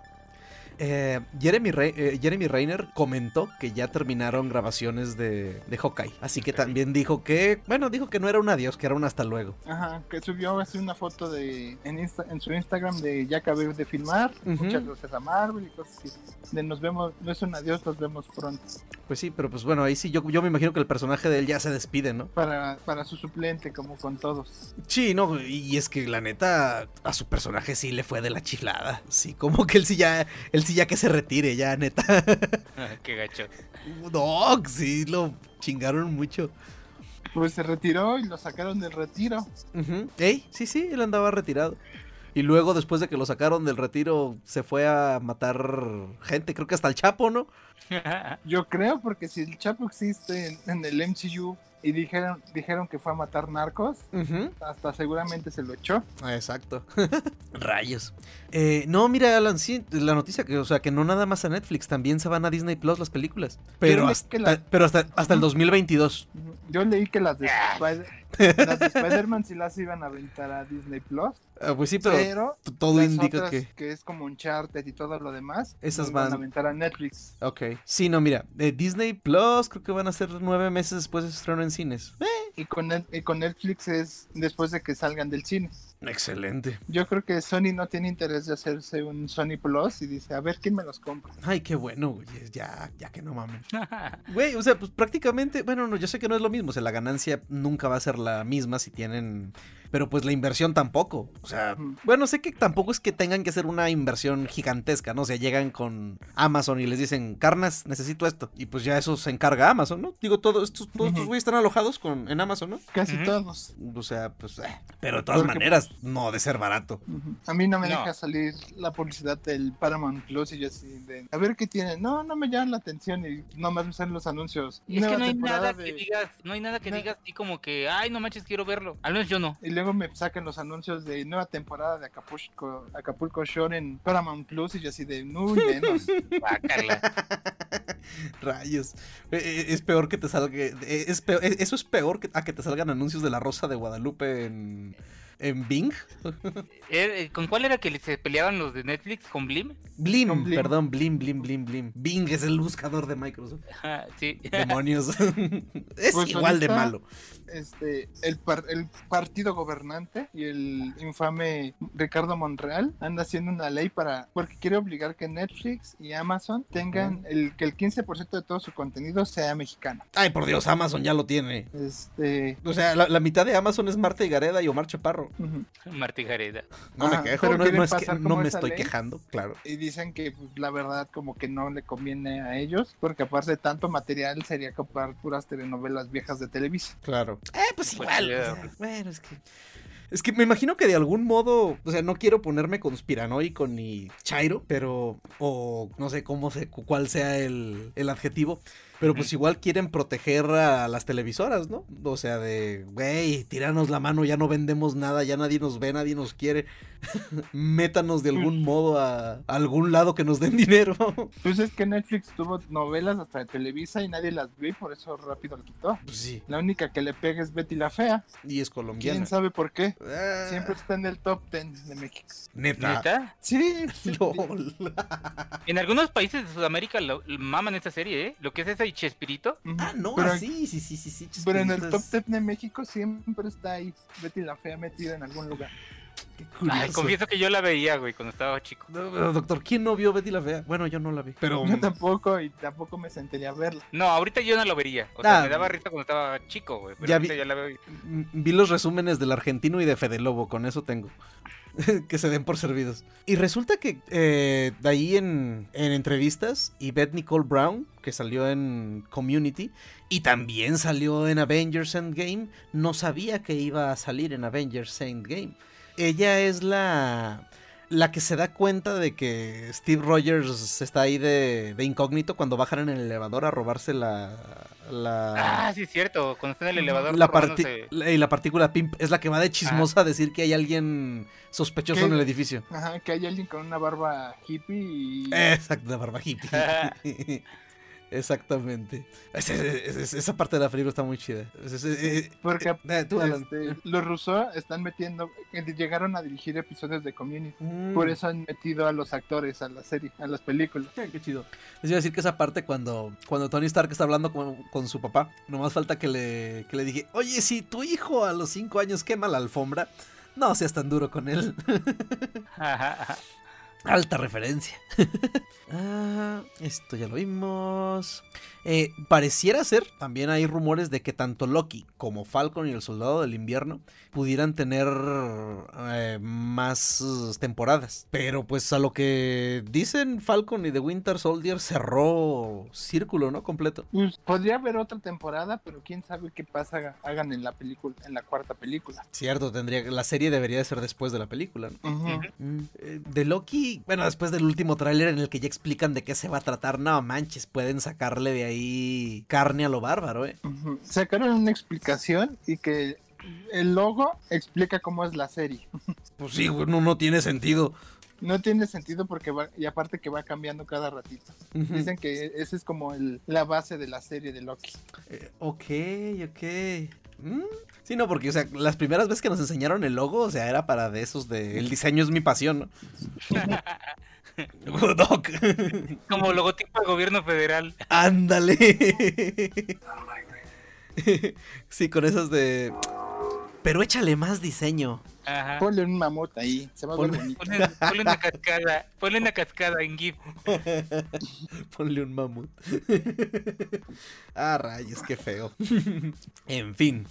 Eh, Jeremy, Re- eh, Jeremy Reiner comentó que ya terminaron grabaciones de, de Hawkeye. Así que también dijo que, bueno, dijo que no era un adiós, que era un hasta luego. Ajá, que subió así una foto de en, Insta- en su Instagram de ya acabé de filmar, Ujú. muchas gracias a Marvel y cosas así. De nos vemos, no es un adiós, nos vemos pronto. Pues sí, pero pues bueno, ahí sí yo, yo me imagino que el personaje de él ya se despide, ¿no? Para, para su suplente, como con todos. Sí, no, y es que la neta, a su personaje sí le fue de la chiflada. Sí, como que él sí ya, él sí ya que se retire, ya, neta. Qué gacho. No, sí, lo chingaron mucho. Pues se retiró y lo sacaron del retiro. Ujú. Ey, sí, sí, él andaba retirado. Y luego, después de que lo sacaron del retiro, se fue a matar gente, creo que hasta el Chapo, ¿no? Yo creo, porque si el Chapo existe en, en el MCU y dijeron, dijeron que fue a matar narcos, hasta seguramente se lo echó. Exacto. Rayos. Eh, no, mira, Alan, sí, la noticia que, o sea, que no nada más a Netflix, también se van a Disney Plus las películas. Pero hasta, que la- pero hasta, hasta el Ujú. 2022. Yo leí que las de, Ah. Las de Spider-Man sí las iban a aventar a Disney Plus, Ah, pues sí, pero todo las indica otras, que... es como Uncharted y todo lo demás, Esas van- a aventar a Netflix. Ok. Sí, no, mira, de Disney Plus creo que van a ser nueve meses después de su estreno en cines. Eh, Y con, Net- y con Netflix es después de que salgan del cine. Excelente. Yo creo que Sony no tiene interés de hacerse un Sony Plus y dice, a ver quién me los compra. Ay, qué bueno, güey. Ya, ya que no mames. Güey, o sea, pues prácticamente, bueno, no, yo sé que no es lo mismo, o sea, la ganancia nunca va a ser la misma si tienen, pero pues la inversión tampoco, o sea, bueno, sé que tampoco es que tengan que hacer una inversión gigantesca, ¿no? O sea, llegan con Amazon y les dicen, carnas, necesito esto, y pues ya eso se encarga Amazon, ¿no? Digo, todos estos, todos estos güeyes están alojados con, en Amazon, ¿no? Casi todos. O sea, pues, eh, pero de todas Porque, maneras, no de ser barato. A mí no me No. deja salir la publicidad del Paramount Plus y yo así de, a ver qué tiene. No, no me llama la atención y nomás me salen los anuncios. Y es que no hay nada de- que digas, no hay nada que No. digas así como que, ay, no manches, quiero verlo. Al menos yo no. Y luego me sacan los anuncios de nueva temporada de Acapulco, Acapulco Shore en Paramount Plus y yo así de, muy menos. Rayos. Eh, eh, Es peor que te salga. eh, Es peor- eh, eso es peor que, a que te salgan anuncios de la Rosa de Guadalupe en, en Bing. Eh, ¿Con cuál era que se peleaban los de Netflix? ¿Con Blim? Blim, Con Blim. perdón, Blim, Blim, Blim, Blim. Bing es el buscador de Microsoft. Ajá, sí. Demonios. es Pues igual de malo. Este, el, par- el partido gobernante y el infame Ricardo Monreal anda haciendo una ley para, porque quiere obligar que Netflix y Amazon tengan el, que el 15% de todo su contenido sea mexicano. Ay, por Dios, Amazon ya lo tiene. Este, O sea, la, la mitad de Amazon es Marta y Gareda y Omar Chaparro. Ujú. Martí Gareda. No me Ajá, quejo, pero no, quieren no es que pasar no como me estoy ley. quejando, claro. Y dicen que pues, la verdad como que no le conviene a ellos, porque aparte de tanto material sería comprar puras telenovelas viejas de Televisa. Claro. Eh, pues Pues, igual. sea, bueno, es que. Es que me imagino que de algún modo, o sea, no quiero ponerme conspiranoico ni chairo, pero, o no sé cómo se, cuál sea el, el adjetivo, pero pues igual quieren proteger a las televisoras, ¿no? O sea, de, güey, tíranos la mano, ya no vendemos nada, ya nadie nos ve, nadie nos quiere, métanos de algún modo a, a algún lado que nos den dinero. Pues es que Netflix tuvo novelas hasta de Televisa y nadie las vio y por eso rápido lo quitó. pues sí, La única que le pega es Betty la Fea. y es colombiana. ¿Quién sabe por qué? Ah, Siempre está en el top 10 de México. Neta. ¿Neta? Sí, sí. En algunos países de Sudamérica lo, lo maman esta serie, ¿eh? Lo que es ese y Chespirito. Ah, no, pero, sí, sí, sí, sí, sí. pero en el top es- 10 de México siempre está ahí Betty la Fea metida en algún lugar. Qué Ay, confieso que yo la veía, güey, cuando estaba chico. No, pero, doctor, ¿quién no vio Betty la Fea? Bueno, yo no la vi. Pero. Yo tampoco y tampoco me sentaría a verla. No, ahorita yo no lo vería. O sea, Ah. me daba risa cuando estaba chico, güey. Pero Ya ahorita vi- ya la veo. mm, Vi los resúmenes del argentino y de Fede Lobo, con eso tengo. que se den por servidos. Y resulta que eh, de ahí en, en entrevistas, Yvette Nicole Brown, que salió en Community, y también salió en Avengers Endgame, no sabía que iba a salir en Avengers Endgame. Ella es la, la que se da cuenta de que Steve Rogers está ahí de, de incógnito cuando bajan en el elevador a robarse la... la... Ah, sí, cierto. Cuando está en el elevador. La, parti- robándose- la- y la partícula pimp es la que va de chismosa a decir que hay alguien sospechoso ¿Qué? en el edificio. Ajá, que hay alguien con una barba hippie y... Exacto, la barba hippie. Exactamente. Esa parte de la película está muy chida. Eh, Porque eh, tú, Alan. este, los rusos están metiendo, eh, llegaron a dirigir episodios de Community. Mm. Por eso han metido a los actores a la serie, a las películas. Qué chido. Les iba a decir que esa parte cuando, cuando Tony Stark está hablando con, con su papá, nomás falta que le, que le dije, oye, si tu hijo a los 5 años quema la alfombra, no seas tan duro con él. Ajá, ajá. Alta referencia. Ah, esto ya lo vimos. Eh, pareciera ser, también hay rumores de que tanto Loki como Falcon y el Soldado del Invierno pudieran tener eh, más temporadas. Pero pues a lo que dicen Falcon y The Winter Soldier cerró círculo, ¿no? Completo. Pues, podría haber otra temporada, pero quién sabe qué pasa hagan en la película, en la cuarta película. Cierto, tendría la serie debería de ser después de la película, ¿no? Mm, eh, De Loki, bueno, después del último tráiler en el que ya explican de qué se va a tratar, no manches, pueden sacarle de ahí carne a lo bárbaro, ¿eh? Sacaron una explicación y que el logo explica cómo es la serie. Pues sí, no, no tiene sentido. No tiene sentido porque va, y aparte que va cambiando cada ratito. Dicen que esa es como el- la base de la serie de Loki. Eh, ok, ok. Mm, Sí, no, porque, o sea, las primeras veces que nos enseñaron el logo, o sea, era para de esos de el diseño es mi pasión, ¿no? Doc. Como logotipo de gobierno federal. Ándale. Sí, con esos de. Pero échale más diseño. Ajá. Ponle un mamut ahí, se va a ver Ponle- bonito. Ponle, ponle una cascada. Ponle una cascada en GIF. Ponle un mamut. ah, rayos, qué feo. en fin.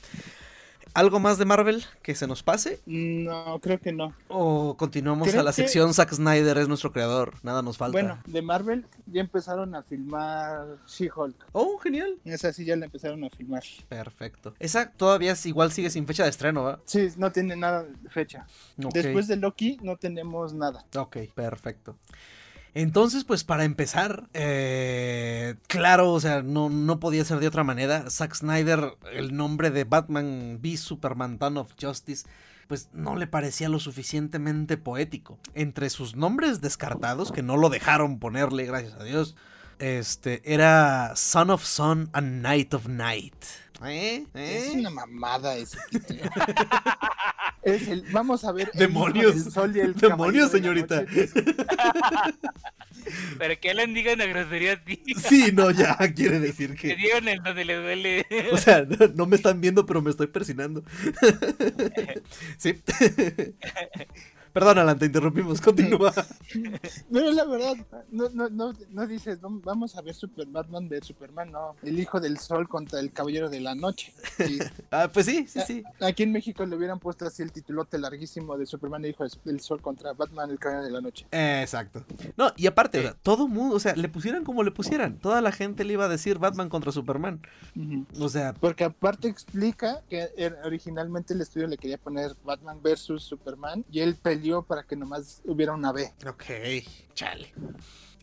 ¿Algo más de Marvel que se nos pase? No, creo que no. ¿O continuamos Creo a la que- sección Zack Snyder es nuestro creador? Nada nos falta. Bueno, de Marvel ya empezaron a filmar She-Hulk. Oh, genial. Esa sí ya la empezaron a filmar. Perfecto. Esa todavía es, igual sigue sin fecha de estreno, ¿va? Sí, no tiene nada de fecha. Después de Loki no tenemos nada. Ok, perfecto. Entonces, pues para empezar, eh, claro, o sea, no, no podía ser de otra manera. Zack Snyder, el nombre de Batman v Superman Dawn of Justice, pues no le parecía lo suficientemente poético. Entre sus nombres descartados, que no lo dejaron ponerle, gracias a Dios, este, era Son of Sun and Night of Night. ¿Eh? Es ¿Eh? una mamada ese título. es el, vamos a ver. Demonios. sol y el Demonios, señorita. Para que Alan diga una grosería así. Sí, no, ya quiere decir Le que... dieron el donde le duele. O sea, no, no me están viendo, pero me estoy persinando. sí. Perdón, Alan, te interrumpimos. Continúa. Pero la verdad, no, no, no, no dices, "No, vamos a ver Super Batman de Superman, no. El hijo del sol contra el caballero de la noche. Y Ah, pues sí, sí, sí. aquí en México le hubieran puesto así el titulote larguísimo de Superman, el hijo del sol contra Batman, el caballero de la noche. Eh, Exacto. No, y aparte, o sea, todo mundo, o sea, le pusieran como le pusieran. Toda la gente le iba a decir Batman contra Superman. O sea, Porque aparte explica que er- originalmente el estudio le quería poner Batman versus Superman y él peleó para que nomás hubiera una B. ok, chale.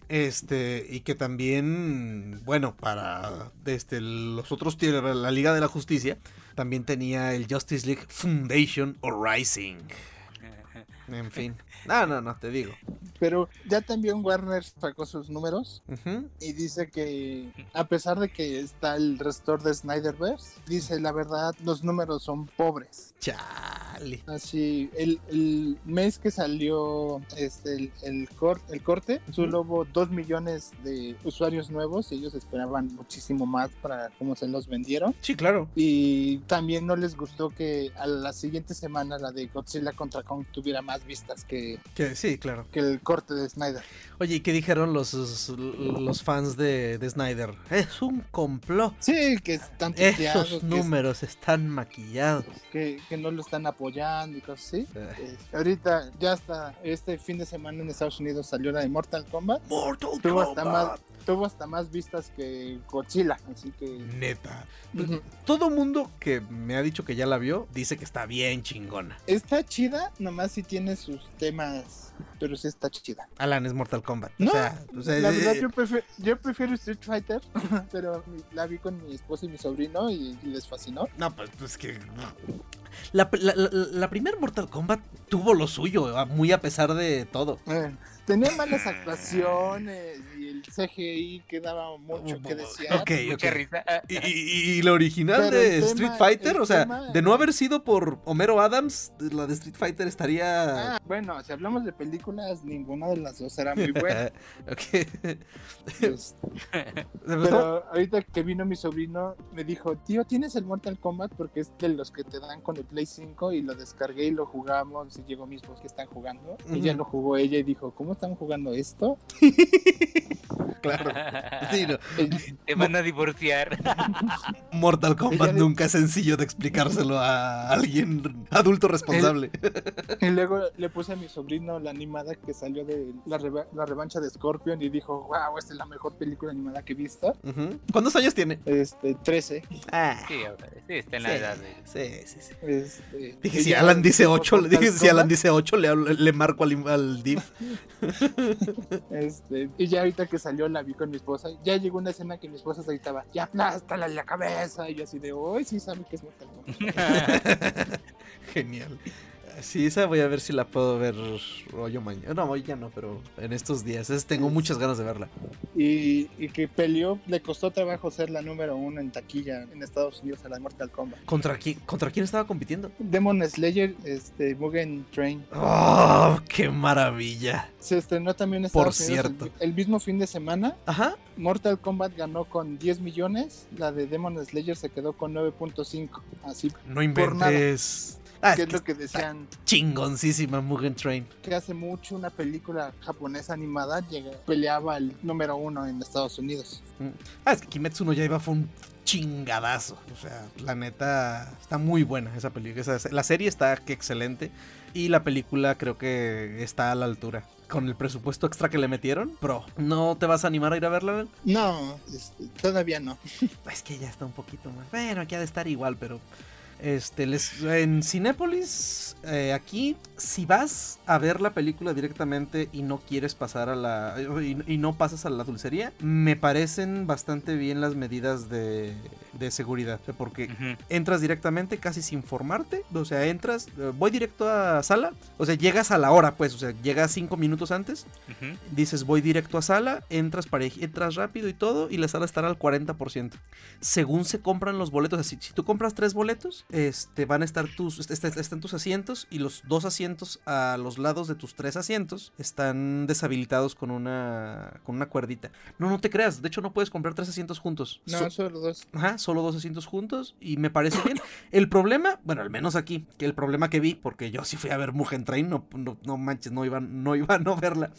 Este, y que también, bueno, para este, los otros, la Liga de la Justicia, también tenía el Justice League Foundation o Rising. En fin. No, no, no, te digo. Pero ya también Warner sacó sus números Ujú. y dice que a pesar de que está el restore de Snyderverse, dice la verdad, los números son pobres. Chale. Así, el, el mes que salió este, el, el, cor- el corte, solo hubo 2 millones de usuarios nuevos y ellos esperaban muchísimo más para cómo se los vendieron. Sí, claro. Y también no les gustó que a la siguiente semana la de Godzilla contra Kong tuviera más vistas que, Que, sí, claro. que el corte de Snyder. Oye, ¿y qué dijeron los, los fans de, de Snyder? Es un complot. Sí, que están Esos que, números están maquillados. que, que no lo están apoyando y cosas así. Eh. Eh, ahorita ya hasta este fin de semana en Estados Unidos salió la de Mortal Kombat. Mortal hasta, Kombat. más, tuvo hasta más vistas que Godzilla, así que... Neta. Todo mundo que me ha dicho que ya la vio dice que está bien chingona. Está chida, nomás si tiene sus temas, pero sí está chida. Alan es Mortal Kombat. No, o sea, o sea, la verdad eh, yo prefiero, yo prefiero Street Fighter, pero la vi con mi esposo y mi sobrino y, y les fascinó. No, pues, pues que. La, la, la, la primer Mortal Kombat tuvo lo suyo, a- muy a pesar de todo. Eh, tenía malas actuaciones CGI que daba mucho que desear. Ok, Mucha ok. risa. Y, y- y la original Pero de tema- Street Fighter, o sea, tema- de no haber sido por Homero Adams, la de Street Fighter estaría. Ah, bueno, si hablamos de películas, ninguna de las dos era muy buena. ok. Este, Pero ahorita que vino mi sobrino, me dijo, tío, ¿tienes el Mortal Kombat? Porque es de los que te dan con el Play 5 y lo descargué y lo jugamos y llegó mis que están jugando. Y ya Ujú. lo jugó ella y dijo, ¿cómo están jugando esto? claro. Sí, no. Te van a divorciar. Mortal Kombat nunca es sencillo de explicárselo a alguien adulto responsable. Y luego le puse a mi sobrino la animada que salió de la, reva- la revancha de Scorpion y dijo, wow, esta es la mejor película animada que he visto. ¿Cuántos años tiene? Este, 13. Ah, Sí, ahora, sí, está en la sí, edad de... sí, sí, sí. Este, Dije, si Alan dice vimos 8, le dije, si Alan dice 8, le, hablo- le marco al, al div. Este, y ya ahorita que salió la vi con mi esposa. Ya llegó una escena que mi esposa se gritaba, ya aplástala en la cabeza. Y yo así de, hoy sí sabe que es Mortal. Genial. Sí, esa voy a ver si la puedo ver hoy o mañana. No, hoy ya no, pero en estos días. Es- tengo muchas ganas de verla. Y, y que peleó, le costó trabajo ser la número uno en taquilla en Estados Unidos a la Mortal Kombat. ¿Contra quién, ¿Contra quién estaba compitiendo? Demon Slayer, este, Mugen Train. ¡Oh, qué maravilla! Se estrenó también en Por Estados Unidos el- cierto. El, mismo fin de semana. Ajá. Mortal Kombat ganó con 10 millones. La de Demon Slayer se quedó con 9.5. Así No Por inventes. Ah, que es es lo que decían chingoncísima Mugen Train. que hace mucho una película japonesa animada llega- peleaba el número uno en Estados Unidos. Ah, es que Kimetsu no Yaiba fue un chingadazo. O sea, la neta está muy buena esa película. Esa- la serie está que excelente. Y la película creo que está a la altura. Con el presupuesto extra que le metieron, bro, ¿no te vas a animar a ir a verla? No, este, todavía no. Es que ya está un poquito más. Bueno, aquí ha de estar igual, pero. Este, les, en Cinépolis, eh, aquí, si vas a ver la película directamente y no quieres pasar a la. y, y no pasas a la dulcería, me parecen bastante bien las medidas de, de seguridad. Porque entras directamente casi sin formarte. O sea, entras, eh, voy directo a sala. O sea, llegas a la hora, pues. O sea, llegas cinco minutos antes. Dices, voy directo a sala, entras, parej- entras rápido y todo, y la sala estará al 40%. Según se compran los boletos, así, si tú compras tres boletos, este, van a estar tus, est- est- están tus asientos, y los dos asientos a los lados de tus tres asientos están deshabilitados con una, con una cuerdita. No, no te creas, de hecho no puedes comprar tres asientos juntos. No, So- solo dos. Ajá, solo dos asientos juntos y me parece bien. El problema, bueno, al menos aquí, que el problema que vi, porque yo sí fui a ver Mugen Train, no, no, no manches, no iba, no iba a no verla.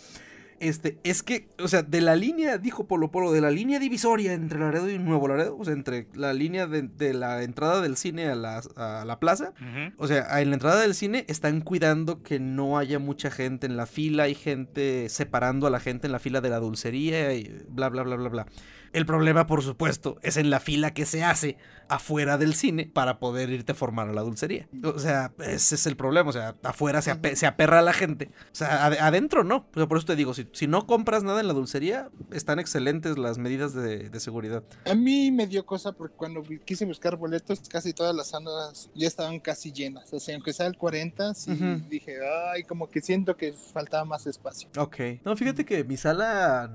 Este, es que, o sea, de la línea, dijo Polo Polo, de la línea divisoria entre Laredo y Nuevo Laredo, o sea, entre la línea de, de la entrada del cine a la, a la plaza, o sea, en la entrada del cine están cuidando que no haya mucha gente en la fila, hay gente separando a la gente en la fila de la dulcería y bla, bla, bla, bla, bla. El problema, por supuesto, es en la fila que se hace afuera del cine para poder irte a formar a la dulcería. O sea, ese es el problema. O sea, afuera se, ape- se aperra a la gente. O sea, ade- adentro no. O sea, por eso te digo, si, si no compras nada en la dulcería, están excelentes las medidas de, de seguridad. A mí me dio cosa porque cuando quise buscar boletos, casi todas las salas ya estaban casi llenas. O sea, aunque sea el 40, sí dije, ay, como que siento que faltaba más espacio. Ok. No, fíjate que mi sala,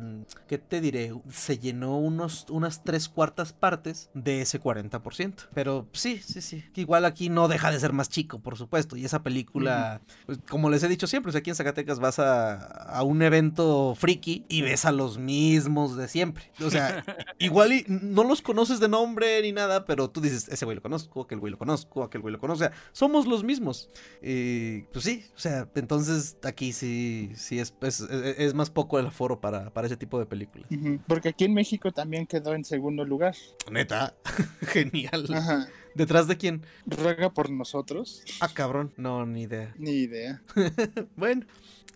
¿qué te diré? Se llenó unos, unas tres cuartas partes de ese 40%. Pero sí, sí, sí. Igual aquí no deja de ser más chico, por supuesto. Y esa película, pues, como les he dicho siempre, o sea, aquí en Zacatecas vas a, a un evento friki y ves a los mismos de siempre. O sea, igual y no los conoces de nombre ni nada, pero tú dices, ese güey lo conozco, aquel güey lo conozco, aquel güey lo conozco. O sea, somos los mismos. Y pues sí, o sea, entonces aquí sí, sí es, es, es- es más poco el aforo para, para ese tipo de películas. Porque aquí en México también quedó en segundo lugar. Neta, genial. Ajá. ¿Detrás de quién? Ruega por nosotros. Ah, cabrón, no, ni idea. Ni idea. Bueno,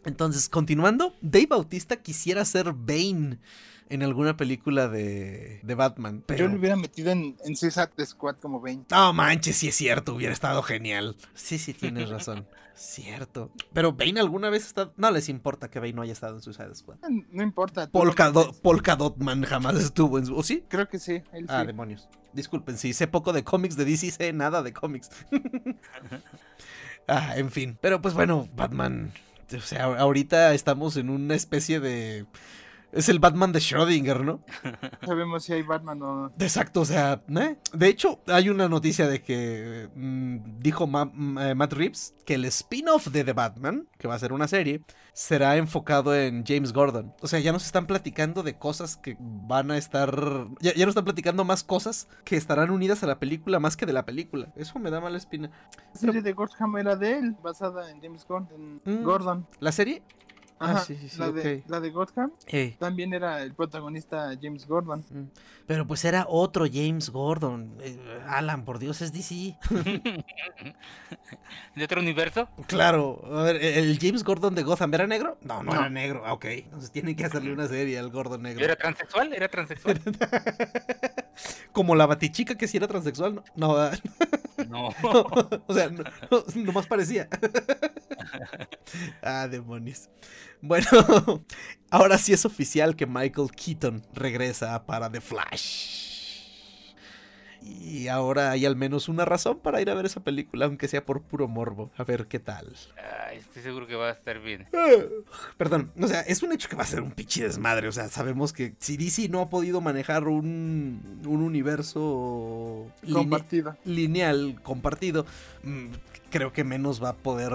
entonces, continuando, Dave Bautista quisiera ser Bane en alguna película de, de Batman. Pero... Yo lo hubiera metido en, en Suicide Squad como 20. No manches, sí es cierto, hubiera estado genial. Sí, sí, tienes razón. Cierto. Pero Bane alguna vez está. No les importa que Bane no haya estado en Suicide Squad. No importa. tú lo Polka, Do- metes. Polka Dot Man jamás estuvo en su. ¿O sí? Creo que sí. Él Ah, sí. demonios. Disculpen, si sé poco de cómics de DC, sé nada de cómics. ah, en fin. Pero pues bueno, Batman. O sea, ahorita estamos en una especie de. Es el Batman de Schrödinger, ¿no? Sabemos si hay Batman o Exacto, o sea, ¿eh? de hecho hay una noticia de que mm, dijo Ma- mm, eh, Matt Reeves que el spin-off de The Batman, que va a ser una serie, será enfocado en James Gordon. O sea, ya nos están platicando de cosas que van a estar... Ya, ya nos están platicando más cosas que estarán unidas a la película más que de la película. Eso me da mala espina. La serie de Gordon era de él, basada en James Gordon. Mm. Gordon. ¿La serie? Ah, sí, sí, sí, la, de, la de Gotham también era el protagonista James Gordon. mm. Pero pues era otro James Gordon. Eh, Alan, por Dios, es DC. ¿De otro universo? Claro, a ver, ¿el James Gordon de Gotham era negro? No, no, No. era negro. Ah, ok, entonces tienen que hacerle una serie al Gordon negro. ¿Era transexual? ¿Era transexual? Como la batichica que sí era transexual, ¿no? No, ¿verdad? No. o sea, no, no, nomás parecía. Ah, demonios. Bueno, ahora sí es oficial que Michael Keaton regresa para The Flash. Y ahora hay al menos una razón para ir a ver esa película, aunque sea por puro morbo. A ver qué tal. Ay, estoy seguro que va a estar bien. Perdón, o sea, es un hecho que va a ser un pinche desmadre. O sea, sabemos que si DC no ha podido manejar un, un universo line- Compartido. lineal compartido, mm, creo que menos va a poder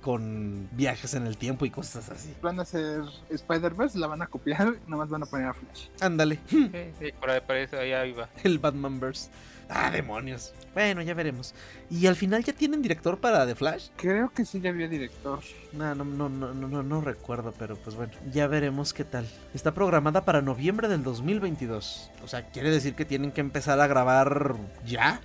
con viajes en el tiempo y cosas así. Van a hacer Spider-Verse, la van a copiar, nomás van a poner a Flash. Ándale, Sí, sí, por ahí, por eso allá iba. el Batmanverse. Ah, demonios. Bueno, ya veremos. ¿Y al final ya tienen director para The Flash? Creo que sí ya había director. No, no, no, no, no, no, no recuerdo, pero pues bueno, ya veremos qué tal. Está programada para noviembre del 2022. O sea, quiere decir que tienen que empezar a grabar ya.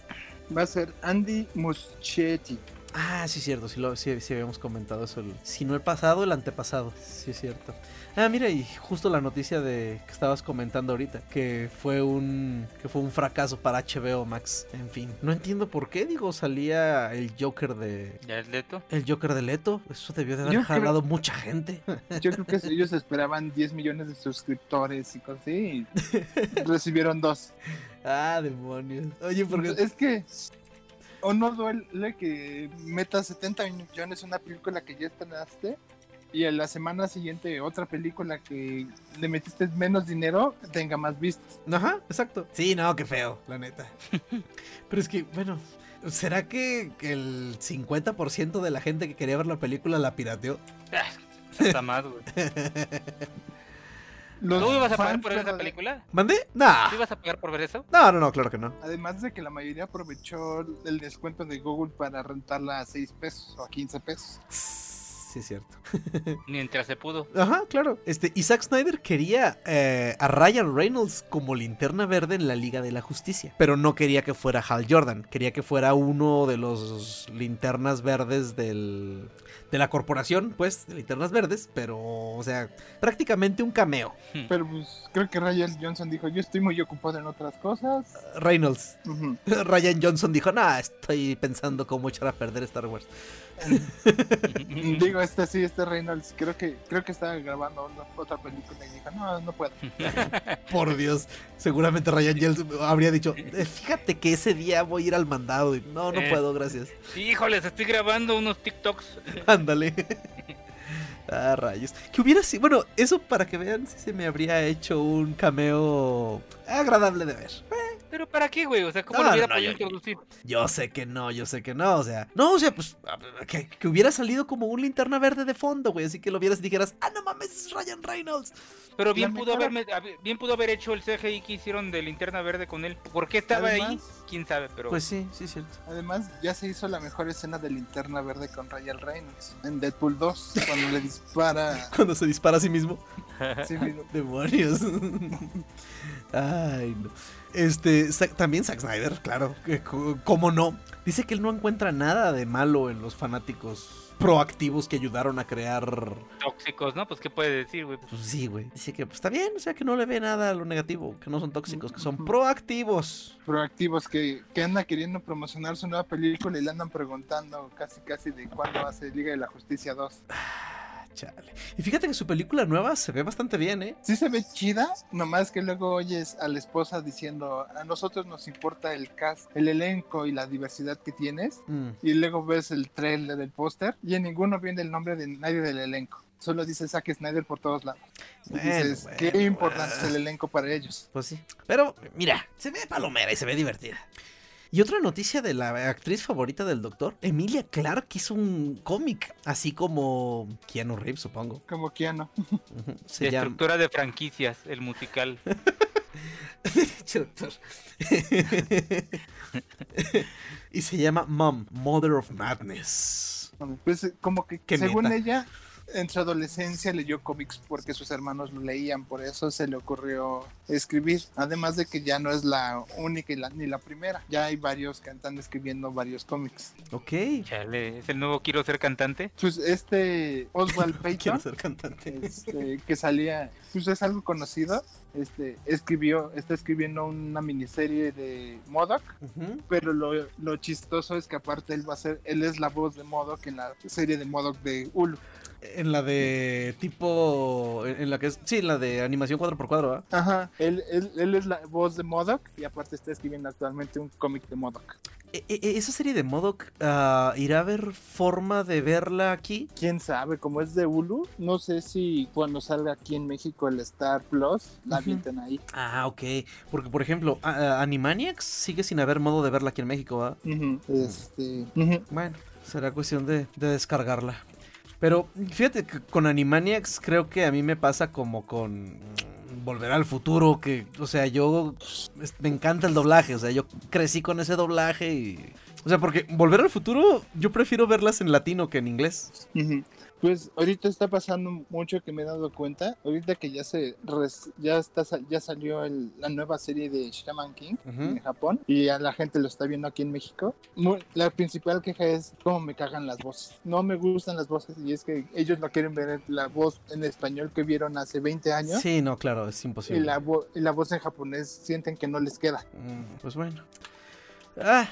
Va a ser Andy Muschietti. Ah, sí, cierto, sí, lo, sí, sí habíamos comentado eso. el- Si no el pasado, el antepasado. Sí, es cierto. Ah, mira, y justo la noticia de que estabas comentando ahorita, que fue un que fue un fracaso para HBO Max. En fin, no entiendo por qué, digo, salía el Joker de ¿Ya es Leto? el Joker de Leto. Eso debió de haber Yo creo- jalado mucha gente. Yo creo que ellos esperaban 10 millones de suscriptores y cosas así. recibieron dos. ah, demonios. Oye, porque Es que o no duele que metas 70 millones en una película que ya estrenaste y en la semana siguiente otra película que le metiste menos dinero tenga más vistas. Ajá, exacto. Sí, no, qué feo, la neta. Pero es que, bueno, ¿será que el 50% de la gente que quería ver la película la pirateó? Ah, Hasta más, güey. Los ¿Tú ibas a pagar por esa verdaderos- película? ¿Mandé? Nah. ¿Tú ibas a pagar por ver eso? No, no, no, claro que no. Además de que la mayoría aprovechó el descuento de Google para rentarla a 6 pesos o a 15 pesos. Sí, es cierto. Mientras se pudo. Ajá, claro. Este, y Zack Snyder quería eh, a Ryan Reynolds como linterna verde en la Liga de la Justicia. Pero no quería que fuera Hal Jordan. Quería que fuera uno de los linternas verdes del, de la corporación, pues, de linternas verdes. Pero, o sea, prácticamente un cameo. Pero pues creo que Ryan Johnson dijo, yo estoy muy ocupado en otras cosas. Reynolds. Ryan Johnson dijo, nah, estoy pensando cómo echar a perder Star Wars. Digo, este sí, este Reynolds, creo que creo que estaba grabando una- otra película y dijo, no, no puedo. Por Dios, seguramente Ryan Johnson habría dicho, "Eh, fíjate que ese día voy a ir al mandado. Y, no, no Eh. puedo, gracias. Híjoles, estoy grabando unos TikToks. Ándale. Ah, rayos. Que hubiera sido. Bueno, eso para que vean si se me habría hecho un cameo agradable de ver. Pero ¿para qué, güey? O sea, ¿cómo No, lo hubiera no, podido yo- introducir? Yo sé que no, yo sé que no. O sea, no, o sea, pues que, que hubiera salido como un linterna verde de fondo, güey. Así que lo vieras y dijeras, ah, no mames, es Ryan Reynolds. Pero bien pudo, haberme, hab- bien pudo haber hecho el CGI que hicieron de Linterna Verde con él. ¿Por qué estaba ahí? Quién sabe, pero... Pues sí, sí, es cierto. Además, ya se hizo la mejor escena de linterna verde con Ryan Reynolds en Deadpool 2, cuando le dispara. Cuando se dispara a sí mismo. Sí, mismo. Demonios. Ay, no. Este, también Zack Snyder, claro. ¿Cómo no? Dice que él no encuentra nada de malo en los fanáticos proactivos que ayudaron a crear. Tóxicos, ¿no? Pues ¿qué puede decir, güey? Pues sí, güey. Dice que pues, está bien, o sea, que no le ve nada a lo negativo, que no son tóxicos, que son proactivos. proactivos que, que anda queriendo promocionar su nueva película y le andan preguntando casi casi de cuándo hace Liga de la Justicia 2. Ah, Chale. Y fíjate que su película nueva se ve bastante bien, ¿eh? Sí se ve chida, nomás que luego oyes a la esposa diciendo, a nosotros nos importa el cast, el elenco y la diversidad que tienes. Mm. Y luego ves el trailer del póster y en ninguno viene el nombre de nadie del elenco. Solo dice Zack Snyder por todos lados. Bueno, dices, bueno, qué importante bueno. es el elenco para ellos. Pues sí. Pero, mira, se ve palomera y se ve divertida. Y otra noticia de la actriz favorita del doctor, Emilia Clarke hizo un cómic, así como Keanu Reeves, supongo. Como Keanu. Ujú, Se De llama... estructura de franquicias, el musical. Doctor. y se llama Mom, Mother of Madness. Pues como que según neta. ella, en su adolescencia leyó cómics porque sus hermanos lo leían, por eso se le ocurrió escribir. Además de que ya no es la única y la- ni la primera, ya hay varios que están escribiendo varios cómics. Ok. Chale, ¿es el nuevo Quiero ser cantante? Pues este Oswald Quiero Payton, ser cantante. este, que salía, pues es algo conocido, este, escribió, está escribiendo una miniserie de Modoc, pero lo, lo chistoso es que aparte él va a ser, él es la voz de Modoc en la serie de Modoc de Hulu. En la de tipo. En en la que es. Sí, en la de animación cuadro por cuadro, ¿ah? Ajá, él, él, él es la voz de Modoc y aparte está escribiendo actualmente un cómic de Modoc. E- e- esa serie de Modoc, ah, ¿irá a haber forma de verla aquí? Quién sabe, como es de Hulu, no sé si cuando salga aquí en México el Star Plus la avienten ahí. Ah, ok. Porque, por ejemplo, a- Animaniacs sigue sin haber modo de verla aquí en México, ¿ah? Ujú, Este, ujú. Bueno, será cuestión de, de descargarla. Pero fíjate que con Animaniacs creo que a mí me pasa como con Volver al Futuro, que, o sea, yo me encanta el doblaje, o sea, yo crecí con ese doblaje y... O sea, porque Volver al Futuro yo prefiero verlas en latino que en inglés. Ujú. Pues ahorita está pasando mucho que me he dado cuenta. Ahorita que ya se res- ya está ya salió el- la nueva serie de Shaman King Ujú. en Japón y la gente lo está viendo aquí en México. Mu- la principal queja es cómo me cagan las voces. No me gustan las voces y es que ellos lo quieren ver la voz en español que vieron hace 20 años Sí, no, claro, es y imposible. la, vo- y la voz en japonés sienten que no les queda. Mm, Pues bueno. Ah,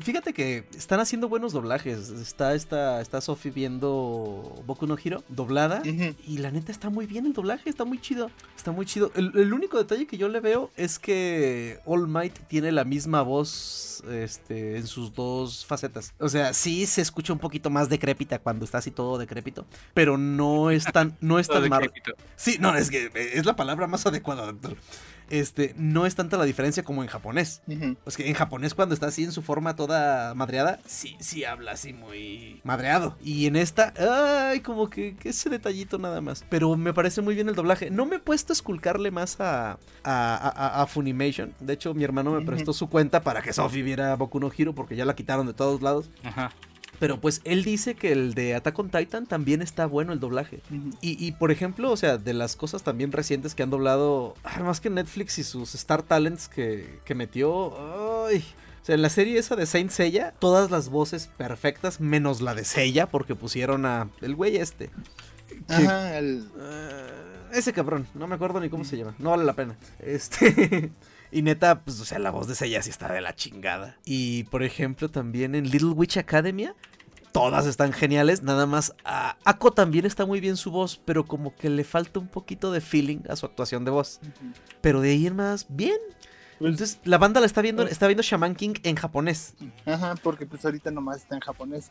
fíjate que están haciendo buenos doblajes. Está, está, está Sophie viendo Boku no Hero doblada. Y la neta está muy bien el doblaje, está muy chido. Está muy chido. El, el único detalle que yo le veo es que All Might tiene la misma voz este, en sus dos facetas. O sea, sí se escucha un poquito más decrépita cuando está así todo decrépito. Pero no es tan, no es tan mar-. Sí, no, es que es la palabra más adecuada, doctor. Este, no es tanta la diferencia como en japonés. Ujú. Pues que en japonés cuando está así en su forma toda madreada, sí, sí habla así muy madreado. Y en esta, ay, como que, que ese detallito nada más. Pero me parece muy bien el doblaje. No me he puesto a esculcarle más a, a, a- a Funimation. De hecho, mi hermano me prestó su cuenta para que Sophie viera Boku no Hero porque ya la quitaron de todos lados. Ajá. Pero pues él dice que el de Attack on Titan también está bueno el doblaje. Y, y, por ejemplo, o sea, de las cosas también recientes que han doblado, más que Netflix y sus Star Talents que, que metió, ay, o sea, en la serie esa de Saint Seiya, todas las voces perfectas, menos la de Seiya, porque pusieron a el güey este. que- Ajá, el- ah, ese cabrón, no me acuerdo ni cómo se llama, no vale la pena. Este... Y neta, pues, o sea, la voz de Seiya sí está de la chingada. Y, por ejemplo, también en Little Witch Academia, todas están geniales. Nada más, a Ako también está muy bien su voz, pero como que le falta un poquito de feeling a su actuación de voz. Pero de ahí en más, bien. Pues- Entonces, la banda la está viendo, está viendo Shaman King en japonés. Ajá, porque pues ahorita nomás está en japonés.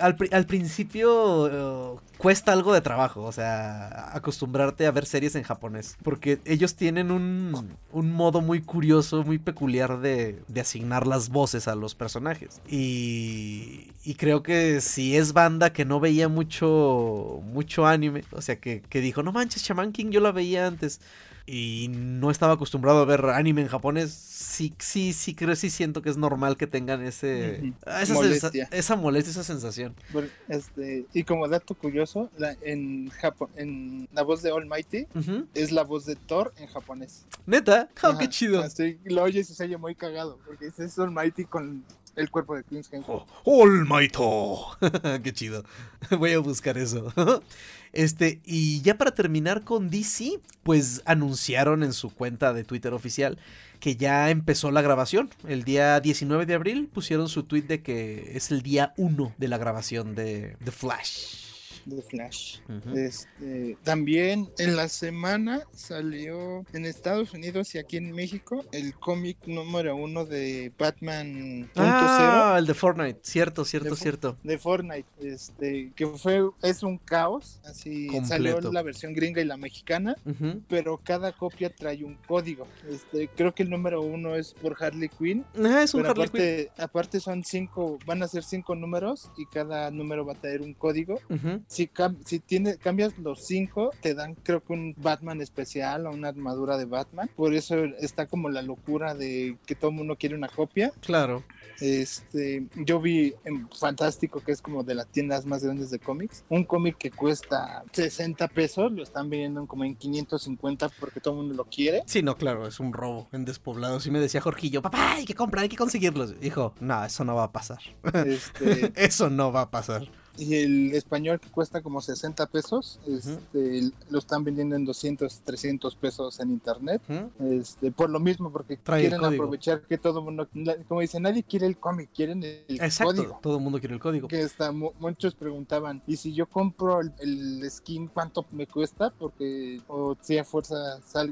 Al, al principio eh, cuesta algo de trabajo, o sea, acostumbrarte a ver series en japonés. Porque ellos tienen un, un modo muy curioso, muy peculiar de, de asignar las voces a los personajes. Y, y creo que si es banda que no veía mucho, mucho anime, o sea, que, que dijo, no manches, Shaman King yo la veía antes. Y no estaba acostumbrado a ver anime en japonés. Sí, sí, sí, creo, sí siento que es normal que tengan ese, Ujú. esa, sensa- Molestia. esa molestia, esa sensación. Bueno, Este, y como dato curioso, la, en Japón, en la voz de Almighty Ujú. es la voz de Thor en japonés. Neta, oh, qué chido. Así lo oyes y se oye muy cagado, porque es Almighty con el cuerpo de Chris Hemsworth. Qué chido. Voy a buscar eso. Este, y ya para terminar con DC, pues anunciaron en su cuenta de Twitter oficial que ya empezó la grabación. El día 19 de abril pusieron su tweet de que es el día 1 de la grabación de The Flash. De Flash. Este, también en la semana salió en Estados Unidos y aquí en México el cómic número uno de Batman Ah, el de Fortnite. Cierto, cierto, De cierto. de Fortnite, este, que fue, es un caos, así salió la versión gringa y la mexicana, pero cada copia trae un código. Este, creo que el número uno es por Harley Quinn, Ah, es un Harley Quinn. aparte, aparte son cinco, van a ser cinco números y cada número va a tener un código. Ujú. Si, si tiene, cambias los cinco, te dan creo que un Batman especial o una armadura de Batman. Por eso está como la locura de que todo el mundo quiere una copia. Claro. Este, yo vi en Fantástico, que es como de las tiendas más grandes de cómics, un cómic que cuesta 60 pesos, lo están vendiendo como en 550 porque todo el mundo lo quiere. Sí, no, claro, es un robo en despoblado. Sí me decía Jorgillo, papá, hay que comprar, hay que conseguirlos. Hijo, no, eso no va a pasar. Este, eso no va a pasar. Y el español que cuesta como 60 pesos, este, lo están vendiendo en 200, 300 pesos en internet. Este, por lo mismo, porque Trae quieren aprovechar que todo el mundo, como dice, nadie quiere el cómic, quieren el Exacto, código. todo el mundo quiere el código. Que muchos preguntaban, ¿y si yo compro el, el skin, cuánto me cuesta? Porque, o si a fuerza,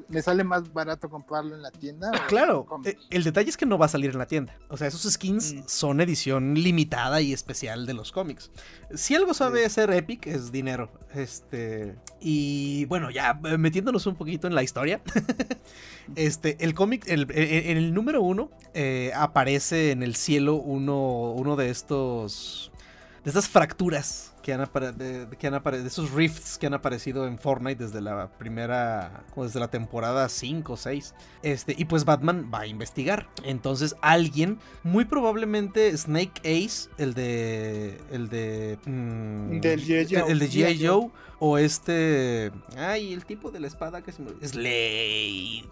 ¿me sale más barato comprarlo en la tienda? Ah, claro, el eh, el detalle es que no va a salir en la tienda. O sea, esos skins Mm. son edición limitada y especial de los cómics. Si algo sabe hacer Epic es dinero. Este. Y bueno, ya eh, metiéndonos un poquito en la historia. este, el cómic, el- en el número uno, eh, aparece en el cielo uno, uno de estos. De estas fracturas que han aparecido. De, que han apare- de esos rifts que han aparecido en Fortnite desde la primera. como desde la temporada 5 o 6. Este, y pues Batman va a investigar. Entonces alguien, muy probablemente Snake Ace, el de. El de. mm, Del. El, de. G.I. Joe. O este. Ay, el tipo de la espada que se me. Slade.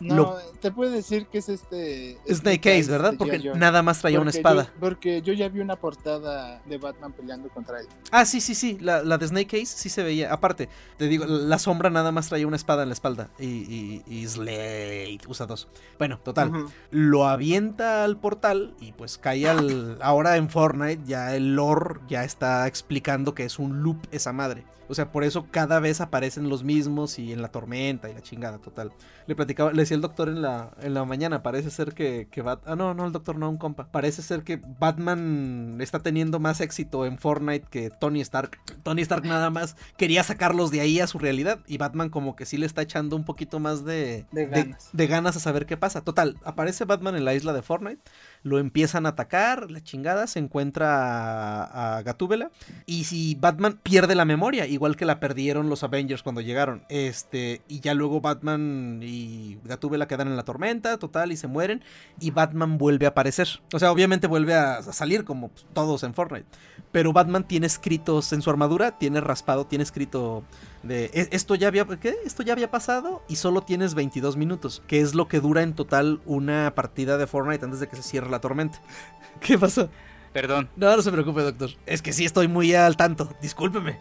No, lo- te puedo decir que es este... Snake Ace, ¿verdad? Porque nada más traía una Porque espada. yo- porque yo ya vi una portada de Batman peleando contra él. Ah, sí, sí, sí. La, la de Snake Ace sí se veía. Aparte, te digo, la sombra nada más traía una espada en la espalda. Y, y, y Slade usa dos. Bueno, total. Lo avienta al portal y pues cae al. Ahora en Fortnite ya el lore ya está explicando que es un loop esa madre. O sea, por eso cada vez aparecen los mismos y en la tormenta y la chingada, total. Le platicaba, le decía el doctor en la, en la mañana, parece ser que, que Bat... Ah, no, no, el doctor no, un compa. Parece ser que Batman está teniendo más éxito en Fortnite que Tony Stark. Tony Stark nada más quería sacarlos de ahí a su realidad y Batman como que sí le está echando un poquito más de, De ganas. de ganas a saber qué pasa. Total, aparece Batman en la isla de Fortnite, lo empiezan a atacar, la chingada, se encuentra a, a Gatúbela y si Batman pierde la memoria, igual que la perdieron los Avengers cuando llegaron, este, y ya luego Batman y Gatúbela quedan en la tormenta, total, y se mueren, y Batman vuelve a aparecer. O sea, obviamente vuelve a, a salir como pues, todos en Fortnite, pero Batman tiene escritos en su armadura, tiene raspado, tiene escrito de "E- esto ya había ¿qué? esto ya había pasado y solo tienes 22 minutos, que es lo que dura en total una partida de Fortnite antes de que se cierre la tormenta. ¿Qué pasó? Perdón. No, no se preocupe, doctor. Es que sí estoy muy al tanto. Discúlpeme.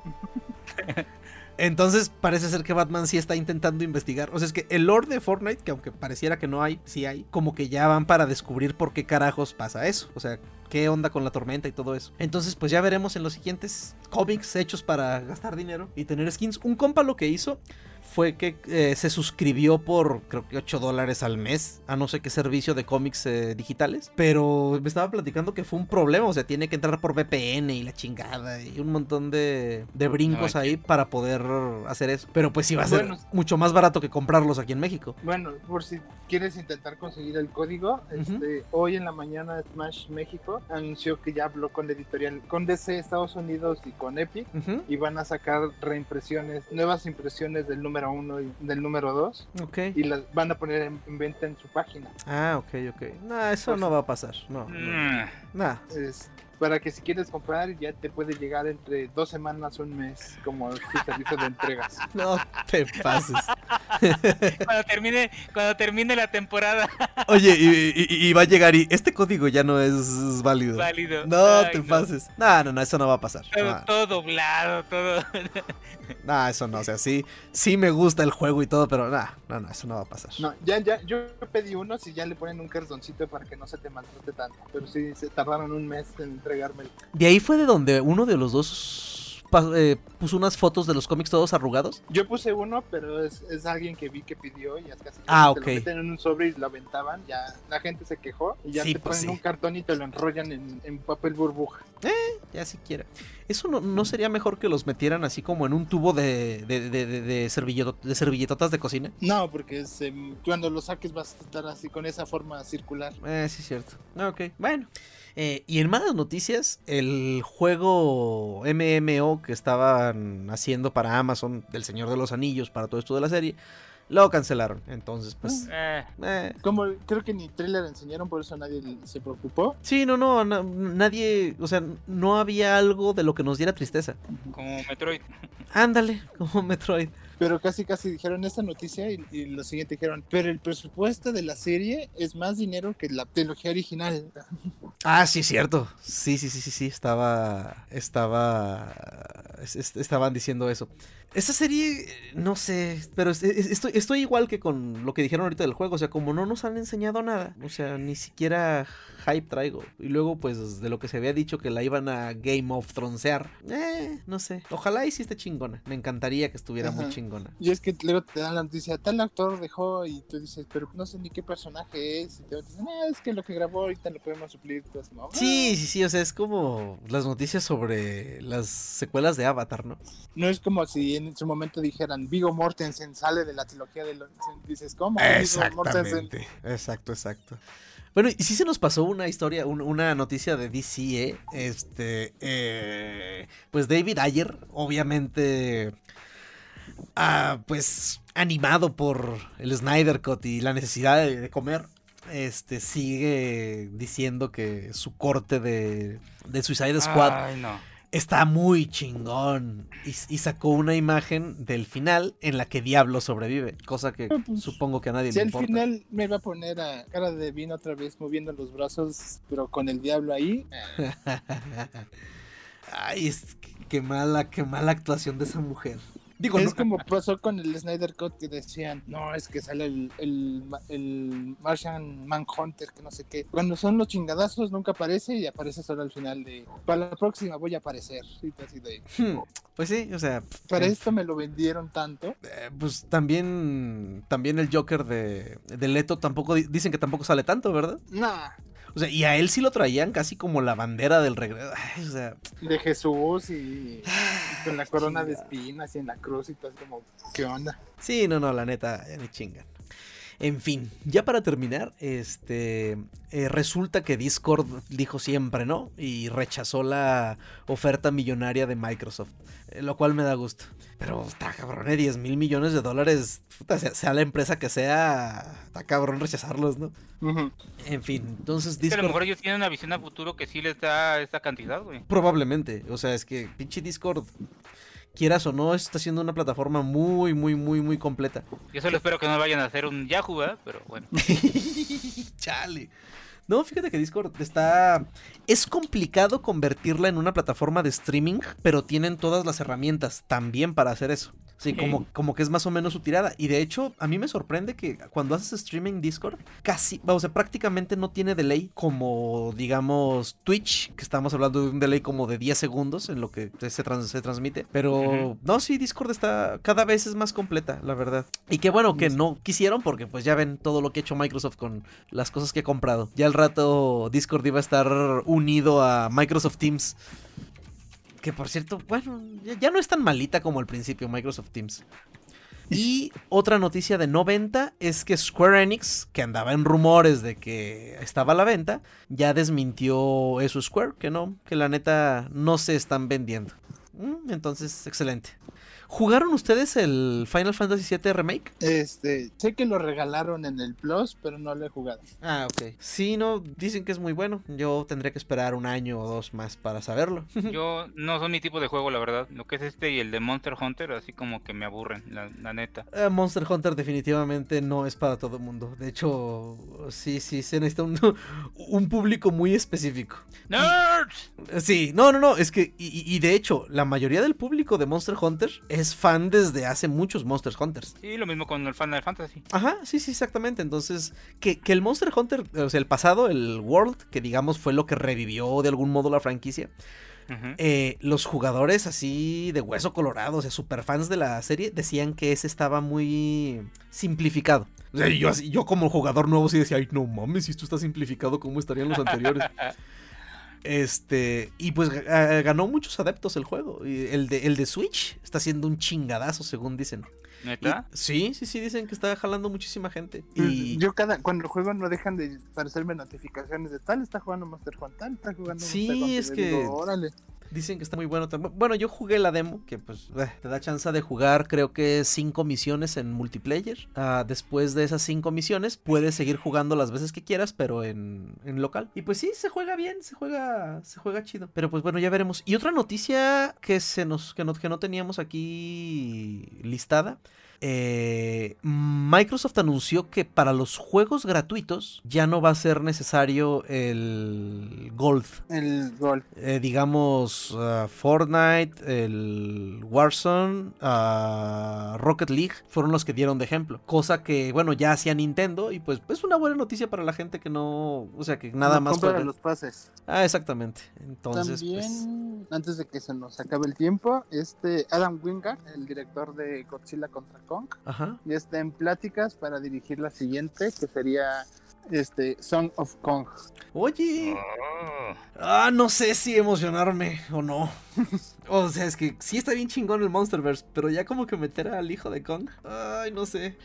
Entonces parece ser que Batman sí está intentando investigar. O sea, es que el lore de Fortnite, que aunque pareciera que no hay, sí hay, como que ya van para descubrir por qué carajos pasa eso. O sea, qué onda con la tormenta y todo eso. Entonces, pues ya veremos en los siguientes cómics hechos para gastar dinero y tener skins. Un compa lo que hizo fue que eh, se suscribió por creo que 8 dólares al mes a no sé qué servicio de cómics eh, digitales. Pero me estaba platicando que fue un problema. O sea, tiene que entrar por VPN y la chingada y un montón de, de brincos No, ahí para poder hacer eso. Pero pues sí va a ser Bueno. mucho más barato que comprarlos aquí en México. Bueno, por si quieres intentar conseguir el código, este, hoy en la mañana Smash México anunció que ya habló con la editorial, con DC Estados Unidos y con Epic y van a sacar reimpresiones, nuevas impresiones del número uno y del número 2 Ok. y las van a poner en, en venta en su página. Ah, ok, ok. Nah, eso Pues no va a pasar. No. no. Mm, Nah. Es para que si quieres comprar ya te puede llegar entre dos semanas o un mes como su servicio de entregas. No te pases. Cuando termine, cuando termine la temporada, Oye, y, y- y va a llegar y este código ya no es válido. válido. No Ay, te no. pases. No, no, no, eso no va a pasar. Todo, No, todo doblado, todo. no, eso no. O sea, sí, sí me gusta el juego y todo, pero no, no, no, eso no va a pasar. No, ya, ya, yo pedí unos y ya le ponen un cartoncito para que no se te maltrate tanto. Pero sí, se tardaron un mes en entregármelo. De ahí fue de donde uno de los dos eh, puso unas fotos de los cómics todos arrugados. Yo puse uno, pero es, es alguien que vi que pidió y es casi Ah, te ok. lo meten en un sobre y lo aventaban. Ya la gente se quejó y ya Sí, te pues ponen sí. un cartón y te lo enrollan en, en papel burbuja. Ya siquiera. ¿Eso no, no sería mejor que los metieran así como en un tubo de, de, de, de- de servilleto- de servilletotas de cocina? No, porque es, em, cuando lo saques vas a estar así con esa forma circular. Eh, sí, es cierto. Ok, bueno. Eh, y en malas noticias, el juego MMO que estaban haciendo para Amazon del Señor de los Anillos, para todo esto de la serie, lo cancelaron. Entonces, pues... Eh, eh, Como creo que ni trailer enseñaron, por eso nadie se preocupó. Sí, no, no, na- nadie, o sea, no había algo de lo que nos diera tristeza. como Metroid. Ándale, como Metroid. Pero casi casi dijeron esta noticia y, lo siguiente dijeron, pero el presupuesto de la serie es más dinero que la trilogía original. Ah, sí, cierto. Sí, sí, sí, sí, sí, estaba, estaba, es- es- estaban diciendo eso. Esa serie, no sé, pero es- es- estoy, estoy igual que con lo que dijeron ahorita del juego, o sea, como no nos han enseñado nada, o sea, ni siquiera hype traigo. Y luego, pues, de lo que se había dicho que la iban a Game of Thronesear, eh, no sé. Ojalá y sí esté chingona. Me encantaría que estuviera muy chingona. Y es que luego te dan la noticia, tal actor dejó y tú dices, pero no sé ni qué personaje es. Y te dicen, ah, es que lo que grabó ahorita lo podemos suplir. Tú así, como, Sí, sí, sí, o sea, es como las noticias sobre las secuelas de Avatar, ¿no? "Ah". No es como si en su momento dijeran, Vigo Mortensen sale de la trilogía de los... Dices, ¿cómo? Viggo Mortensen?". Exactamente. Exacto, exacto. Bueno, y sí se nos pasó una historia, un- una noticia de DC, ¿eh? Este, eh, pues David Ayer, obviamente, ah, pues animado por el Snyder Cut y la necesidad de, comer, este, sigue diciendo que su corte de, de Suicide Squad Ay, no. Está muy chingón. Y, y sacó una imagen del final en la que Diablo sobrevive, cosa que pues, supongo que a nadie Si le al importa. final me va a poner a cara de vino otra vez moviendo los brazos, pero con el diablo ahí. Ay, es que- qué mala, qué mala actuación de esa mujer. Digo, es no- como pasó con el Snyder Cut que decían, no, es que sale el, el, el Martian Manhunter, que no sé qué. Cuando son los chingadazos nunca aparece y aparece solo al final de, para la próxima voy a aparecer. Y tú así de, Hmm, Pues sí, o sea, para eh, esto me lo vendieron tanto. eh, pues también, también el Joker de, de Leto tampoco, di- dicen que tampoco sale tanto, ¿verdad? Nah, O sea, y a él sí lo traían casi como la bandera del regreso. Ay, o sea, de Jesús y con la corona de espinas y en la cruz y todo como, ¿qué onda? sí, no, no, la neta, ya ni chingan. En fin, ya para terminar, este eh, resulta que Discord dijo siempre no y rechazó la oferta millonaria de Microsoft, eh, lo cual me da gusto. Pero está cabrón, eh, 10 mil millones de dólares, puta, sea, sea la empresa que sea, está cabrón rechazarlos, ¿no? En fin, entonces Es que a lo Discord mejor ellos tienen una visión a futuro que sí les da esta cantidad, güey. probablemente, o sea, es que pinche Discord, quieras o no, está siendo una plataforma muy, muy, muy, muy completa. Yo solo espero que no vayan a hacer un Yahoo, ¿verdad? Pero bueno. Chale. No, fíjate que Discord está... Es complicado convertirla en una plataforma de streaming, pero tienen todas las herramientas también para hacer eso. Sí, como, como que es más o menos su tirada. Y de hecho, a mí me sorprende que cuando haces streaming Discord, casi, o sea, prácticamente no tiene delay como, digamos, Twitch, que estamos hablando de un delay como de 10 segundos en lo que se, trans- se transmite. Pero no, sí, Discord está cada vez es más completa, la verdad. Y qué bueno que no quisieron, porque pues ya ven todo lo que ha hecho Microsoft con las cosas que ha comprado. Ya al rato Discord iba a estar unido a Microsoft Teams. Que por cierto, bueno, ya, no es tan malita como al principio Microsoft Teams. Y otra noticia de no venta es que Square Enix, que andaba en rumores de que estaba a la venta, ya desmintió eso Square, que no, que la neta no se están vendiendo. Mm, Entonces, excelente. ¿Jugaron ustedes el Final Fantasy VII Remake? Este, sé que lo regalaron en el Plus, pero no lo he jugado. Ah, ok. Sí, no, dicen que es muy bueno. Yo tendré que esperar un año o dos más para saberlo. Yo no son mi tipo de juego, la verdad. Lo que es este y el de Monster Hunter, así como que me aburren, la, la neta. Eh, Monster Hunter definitivamente no es para todo el mundo. De hecho, sí, sí, se necesita un, un público muy específico. ¡Nerds! Sí, no, no, no, es que, y, y- y de hecho, la mayoría del público de Monster Hunter es fan desde hace muchos Monster Hunters. Sí, lo mismo con el Final Fantasy. Ajá, sí, sí, exactamente. Entonces, que, que el Monster Hunter, o sea, el pasado, el World, que digamos fue lo que revivió de algún modo la franquicia, eh, los jugadores así de hueso colorado, o sea, super fans de la serie, decían que ese estaba muy simplificado. O sea, yo, así- yo como jugador nuevo sí decía, ay, no mames, si esto está simplificado, ¿cómo estarían los anteriores? Este, y pues ga- ganó muchos adeptos el juego. Y el, de, el de Switch está siendo un chingadazo, según dicen. Y- ¿Neta? sí, sí, sí, dicen que está jalando muchísima gente. Y Yo cada, cuando juego no dejan de aparecerme notificaciones de tal está jugando Monster Hunter, tal está jugando Sí, Monster Hunter. es que- digo, órale. Dicen que está muy bueno también. Bueno, yo jugué la demo, que pues eh, te da chance de jugar creo que cinco misiones en multiplayer. Ah, después de esas cinco misiones puedes seguir jugando las veces que quieras, pero en, en local. Y pues sí, se juega bien, se juega, se juega chido. Pero pues bueno, ya veremos. Y otra noticia que se nos, que no, que no teníamos aquí listada. eh, Microsoft anunció que para los juegos gratuitos ya no va a ser necesario el Gold El gol. eh, digamos, ah, Fortnite, el Warzone, ah, Rocket League, fueron los que dieron de ejemplo. Cosa que, bueno, ya hacía Nintendo y pues es una buena noticia para la gente que no, o sea, que nada No más compra los pases. Ah, exactamente. Entonces, pues... También, antes de que se nos acabe el tiempo, este Adam Wingard, el director de Godzilla contra Kong, Ajá. ya está en pláticas para dirigir la siguiente, que sería este Song of Kong. Oye, Oh. ah, no sé si emocionarme o no. o sea, es que sí está bien chingón el Monsterverse, pero ya como que meter al hijo de Kong, ay, no sé.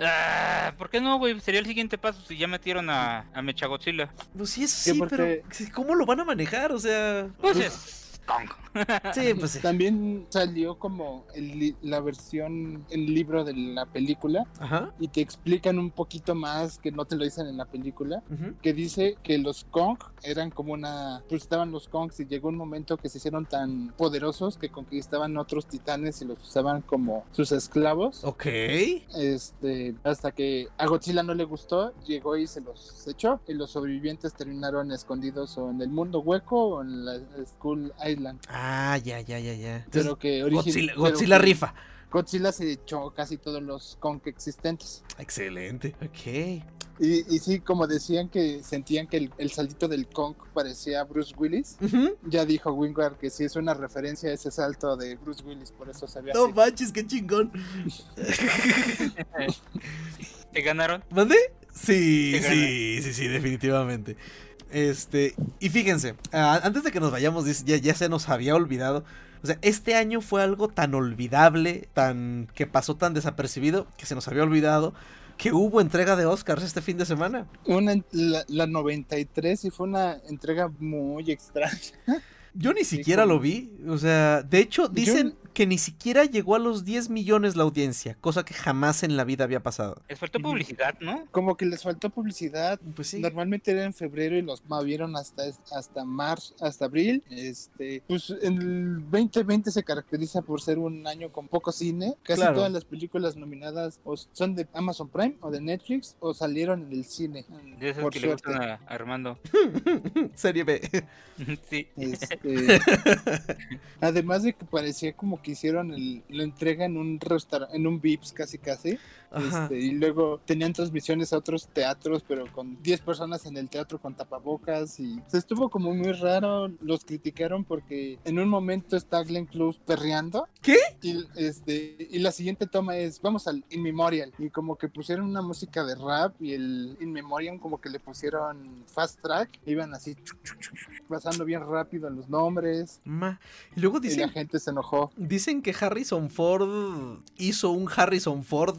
Ah, ¿Por qué no, güey? Sería el siguiente paso si ya metieron a, a Mechagodzilla. Pues sí, eso Sí, pero ¿cómo lo van a manejar? O sea, Pues es Kong. sí, pues sí. También salió como el la versión, el libro de la película, Ajá. y te explican un poquito más que no te lo dicen en la película. ujú. que dice que los Kong eran como una pues estaban los Kongs y llegó un momento que se hicieron tan poderosos que conquistaban otros titanes y los usaban como sus esclavos Ok. este hasta que a Godzilla no le gustó llegó y se los echó y los sobrevivientes terminaron escondidos o en el mundo hueco o en la Skull Island Ah, ya, ya, ya, ya. Entonces, pero que Godzilla, pero Godzilla que- rifa. Godzilla se echó casi todos los Kong existentes. Excelente. Ok. Y, y sí, como decían que sentían que el, el saltito del Kong parecía Bruce Willis, ya dijo Wingard que sí es una referencia a ese salto de Bruce Willis, por eso se ve No así. manches, qué chingón. ¿Te ganaron? ¿Mande? Sí, sí, sí, sí, definitivamente. Este, y fíjense, antes de que nos vayamos, ya, ya se nos había olvidado. O sea, este año fue algo tan olvidable, tan que pasó tan desapercibido, que se nos había olvidado que hubo entrega de Oscars este fin de semana. Una, la, la 93 y fue una entrega muy extraña. Yo ni siquiera lo vi. O sea, de hecho, dicen que ni siquiera llegó a los 10 millones la audiencia, cosa que jamás en la vida había pasado. Les faltó publicidad, ¿no? Como que les faltó publicidad. Pues sí. Normalmente era en febrero y los movieron hasta, hasta marzo, hasta abril. Este, pues en el 2020 se caracteriza por ser un año con poco cine. Casi Claro. todas las películas nominadas o son de Amazon Prime o de Netflix o salieron en el cine. De esas por que le suerte. gustan a a Armando. Serie B. sí. Este, además de que parecía como que hicieron el- la entrega en un restaurante, en un Vips casi casi. Este, y luego tenían transmisiones a otros teatros, pero con 10 personas en el teatro con tapabocas. Y se estuvo como muy raro. Los criticaron porque en un momento está Glenn Close perreando. ¿Qué? Y, este, y la siguiente toma es: Vamos al In Memorial. Y como que pusieron una música de rap. Y el In Memoriam, como que le pusieron fast track. Iban así, chuc, chuc, chuc, chuc, pasando bien rápido los nombres. Ma. Y luego Y la dicen, gente se enojó. dicen que Harrison Ford hizo un Harrison Ford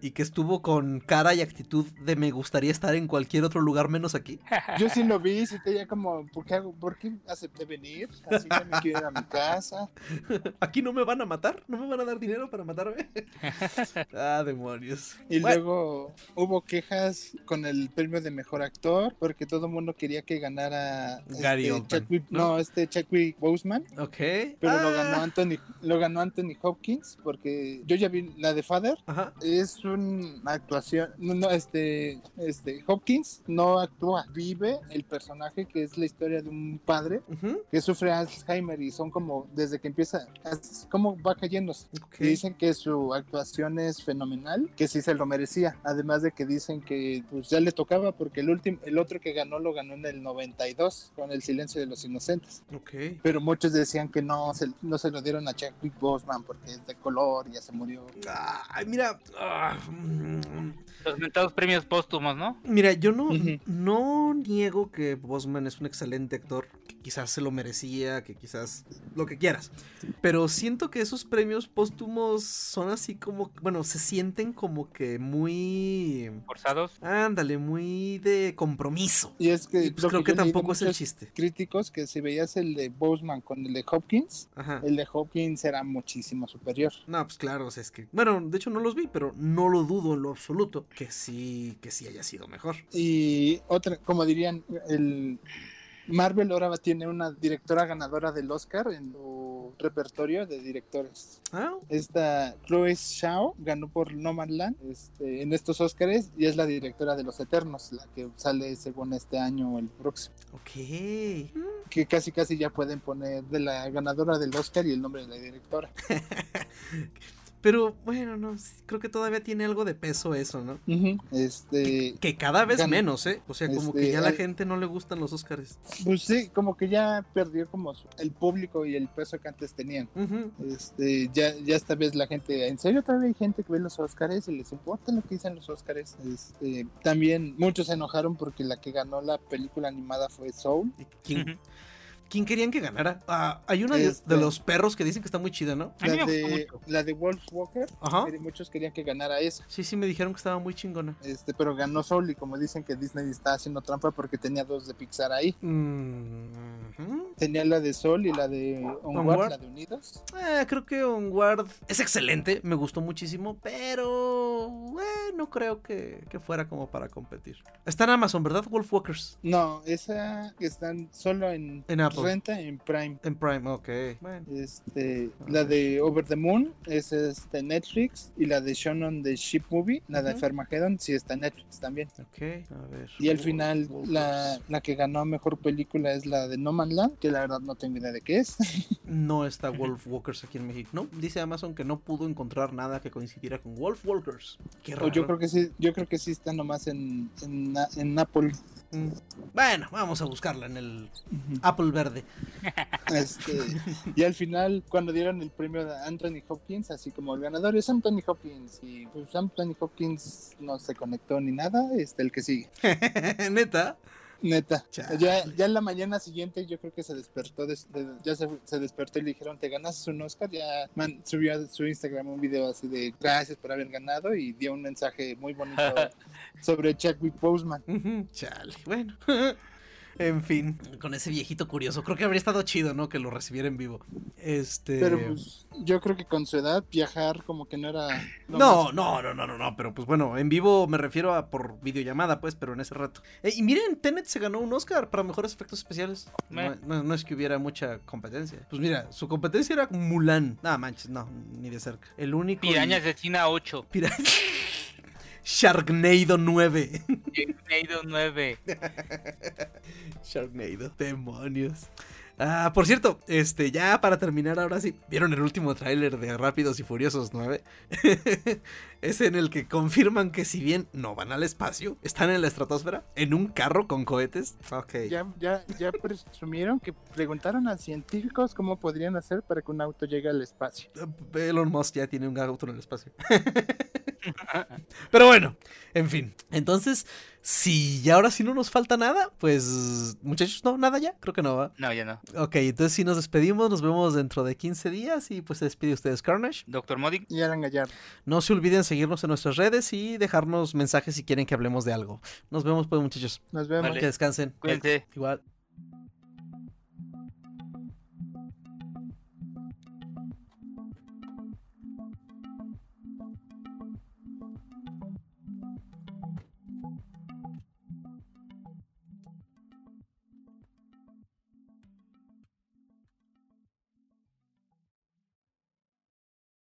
y que estuvo con cara y actitud de me gustaría estar en cualquier otro lugar menos aquí. Yo sí lo vi, sí tenía como, ¿por qué, hago- por qué acepté venir? Así que me quiero ir a mi casa. ¿Aquí no me van a matar? ¿No me van a dar dinero para matarme? ah, demonios. Y Bueno, luego hubo quejas con el premio de mejor actor, porque todo el mundo quería que ganara Gary este, Oldman, Chadwick- ¿no? no, este Chadwick Boseman, ok. pero lo Ah, ganó Anthony, lo ganó Anthony Hopkins, porque yo ya vi la de Father, Ajá. es una actuación, no, este, este, Hopkins no actúa, vive el personaje que es la historia de un padre que sufre Alzheimer y son como desde que empieza, es como va cayéndose. Y dicen que su actuación es fenomenal, que sí se lo merecía. Además de que dicen que pues ya le tocaba porque el último, el otro que ganó lo ganó en el 92 con El silencio de los inocentes. Ok. Pero muchos decían que no se, no se lo dieron a Chadwick Boseman porque es de color y ya se murió. Ay, mira. ah, Los mentados premios póstumos, ¿no? Mira, yo no, no niego que Bosman es un excelente actor, que quizás se lo merecía, que quizás lo que quieras. Pero siento que esos premios póstumos son así como, bueno, se sienten como que muy... Forzados. Ándale, muy de compromiso. Y es que, Y pues creo que tampoco es el chiste. críticos que si veías el de Boseman con el de Hopkins, Ajá. el de Hopkins era muchísimo superior. No, pues claro, o sea, es que... Bueno, de hecho no los vi, pero no lo dudo en lo absoluto que sí, que sí haya sido mejor. Y otra, como dirían, el Marvel ahora tiene una directora ganadora del Oscar en su repertorio de directores. Ah, Esta Chloe Zhao ganó por No Man Land este, en estos Oscars y es la directora de Los Eternos, la que sale según este año o el próximo. ok. Que casi casi ya pueden poner de la ganadora del Oscar y el nombre de la directora. Pero bueno, no, creo que todavía tiene algo de peso eso, ¿no? Este, Que cada vez menos, ¿eh? O sea, como que Este, ya la hay- gente no le gustan los Oscars. pues sí, como que ya perdió como el público y el peso que antes tenían. Este, ya, ya esta vez la gente, en serio todavía hay gente que ve los Oscars y les importa lo que dicen los Oscars. Este, también muchos se enojaron porque la que ganó la película animada fue Soul. ¿Y ¿Quién. Quién querían que ganara? Ah, hay una de, Este- de los perros que dicen que está muy chida, ¿no? La de, la Wolf Walker, Ajá. muchos querían que ganara esa. Sí, sí, me dijeron que estaba muy chingona. Este, pero ganó Soul y como dicen que Disney está haciendo trampa porque tenía dos de Pixar ahí. Mm, ujú. Tenía la de Soul y la de Onward, Onward. la de Unidos. Eh, creo que Onward es excelente, me gustó muchísimo, pero eh, no creo que, que fuera como para competir. Está en Amazon, ¿verdad? Wolfwalkers. No, esa están solo en, En Apple. Renta en Prime. En Prime, ok. Bueno. Este, Ah, la de Over the Moon es de Netflix y la de Shonen de Ship Movie, la de Ujú. Farmageddon, sí está en Netflix también. Ok, a ver. Y al final la, la que ganó mejor película es la de No Man Land, que la verdad no tengo idea de qué es. No está Wolfwalkers aquí en México. No, dice Amazon que no pudo encontrar nada que coincidiera con Wolfwalkers. Qué o raro. yo creo que sí, yo creo que sí está nomás en, en, en Apple. Mm. Bueno, vamos a buscarla en el Apple verde. Este, y al final, cuando dieron el premio a Anthony Hopkins, así como el ganador es Anthony Hopkins, y pues Anthony Hopkins no se conectó ni nada, este el que sigue. Neta. Neta. Chale. Ya, ya en la mañana siguiente yo creo que se despertó, des- de- ya se, se despertó y le dijeron, te ganaste un Oscar, ya man- subió a su Instagram un video así de gracias por haber ganado y dio un mensaje muy bonito sobre Chadwick Boseman. Chale, bueno. En fin, con ese viejito curioso. Creo que habría estado chido, ¿no? Que lo recibiera en vivo. Este. Pero pues yo creo que con su edad viajar como que no era... No, más- no, no, no, no, no, pero pues bueno, en vivo me refiero a por videollamada, pues, pero en ese rato. Eh, y miren, Tenet se ganó un Oscar para mejores efectos especiales. No, Meh. no- no es que hubiera mucha competencia. Pues mira, su competencia era Mulan. Nada manches, no, ni de cerca. El único. Piraña asesina 8. Pira- Sharknado 9. Sharknado 9. Sharknado, demonios. Ah, por cierto, este, ya para terminar ahora sí, ¿vieron el último tráiler de Rápidos y Furiosos 9? es en el que confirman que si bien no van al espacio, están en la estratosfera, en un carro con cohetes. Ok. Ya, ya, ya presumieron que preguntaron a científicos cómo podrían hacer para que un auto llegue al espacio. Elon Musk ya tiene un auto en el espacio. Pero bueno, en fin. Entonces, si ya ahora sí no nos falta nada, pues muchachos, no, nada ya, creo que no va. No, ya no. Ok, entonces si nos despedimos, nos vemos dentro de 15 días y pues se despide ustedes Carnage. Doctor Modi. Y eran Gallardo. No se olviden seguirnos en nuestras redes y dejarnos mensajes si quieren que hablemos de algo. Nos vemos pues muchachos. Nos vemos. Vale. Que descansen. Cuídense. Igual.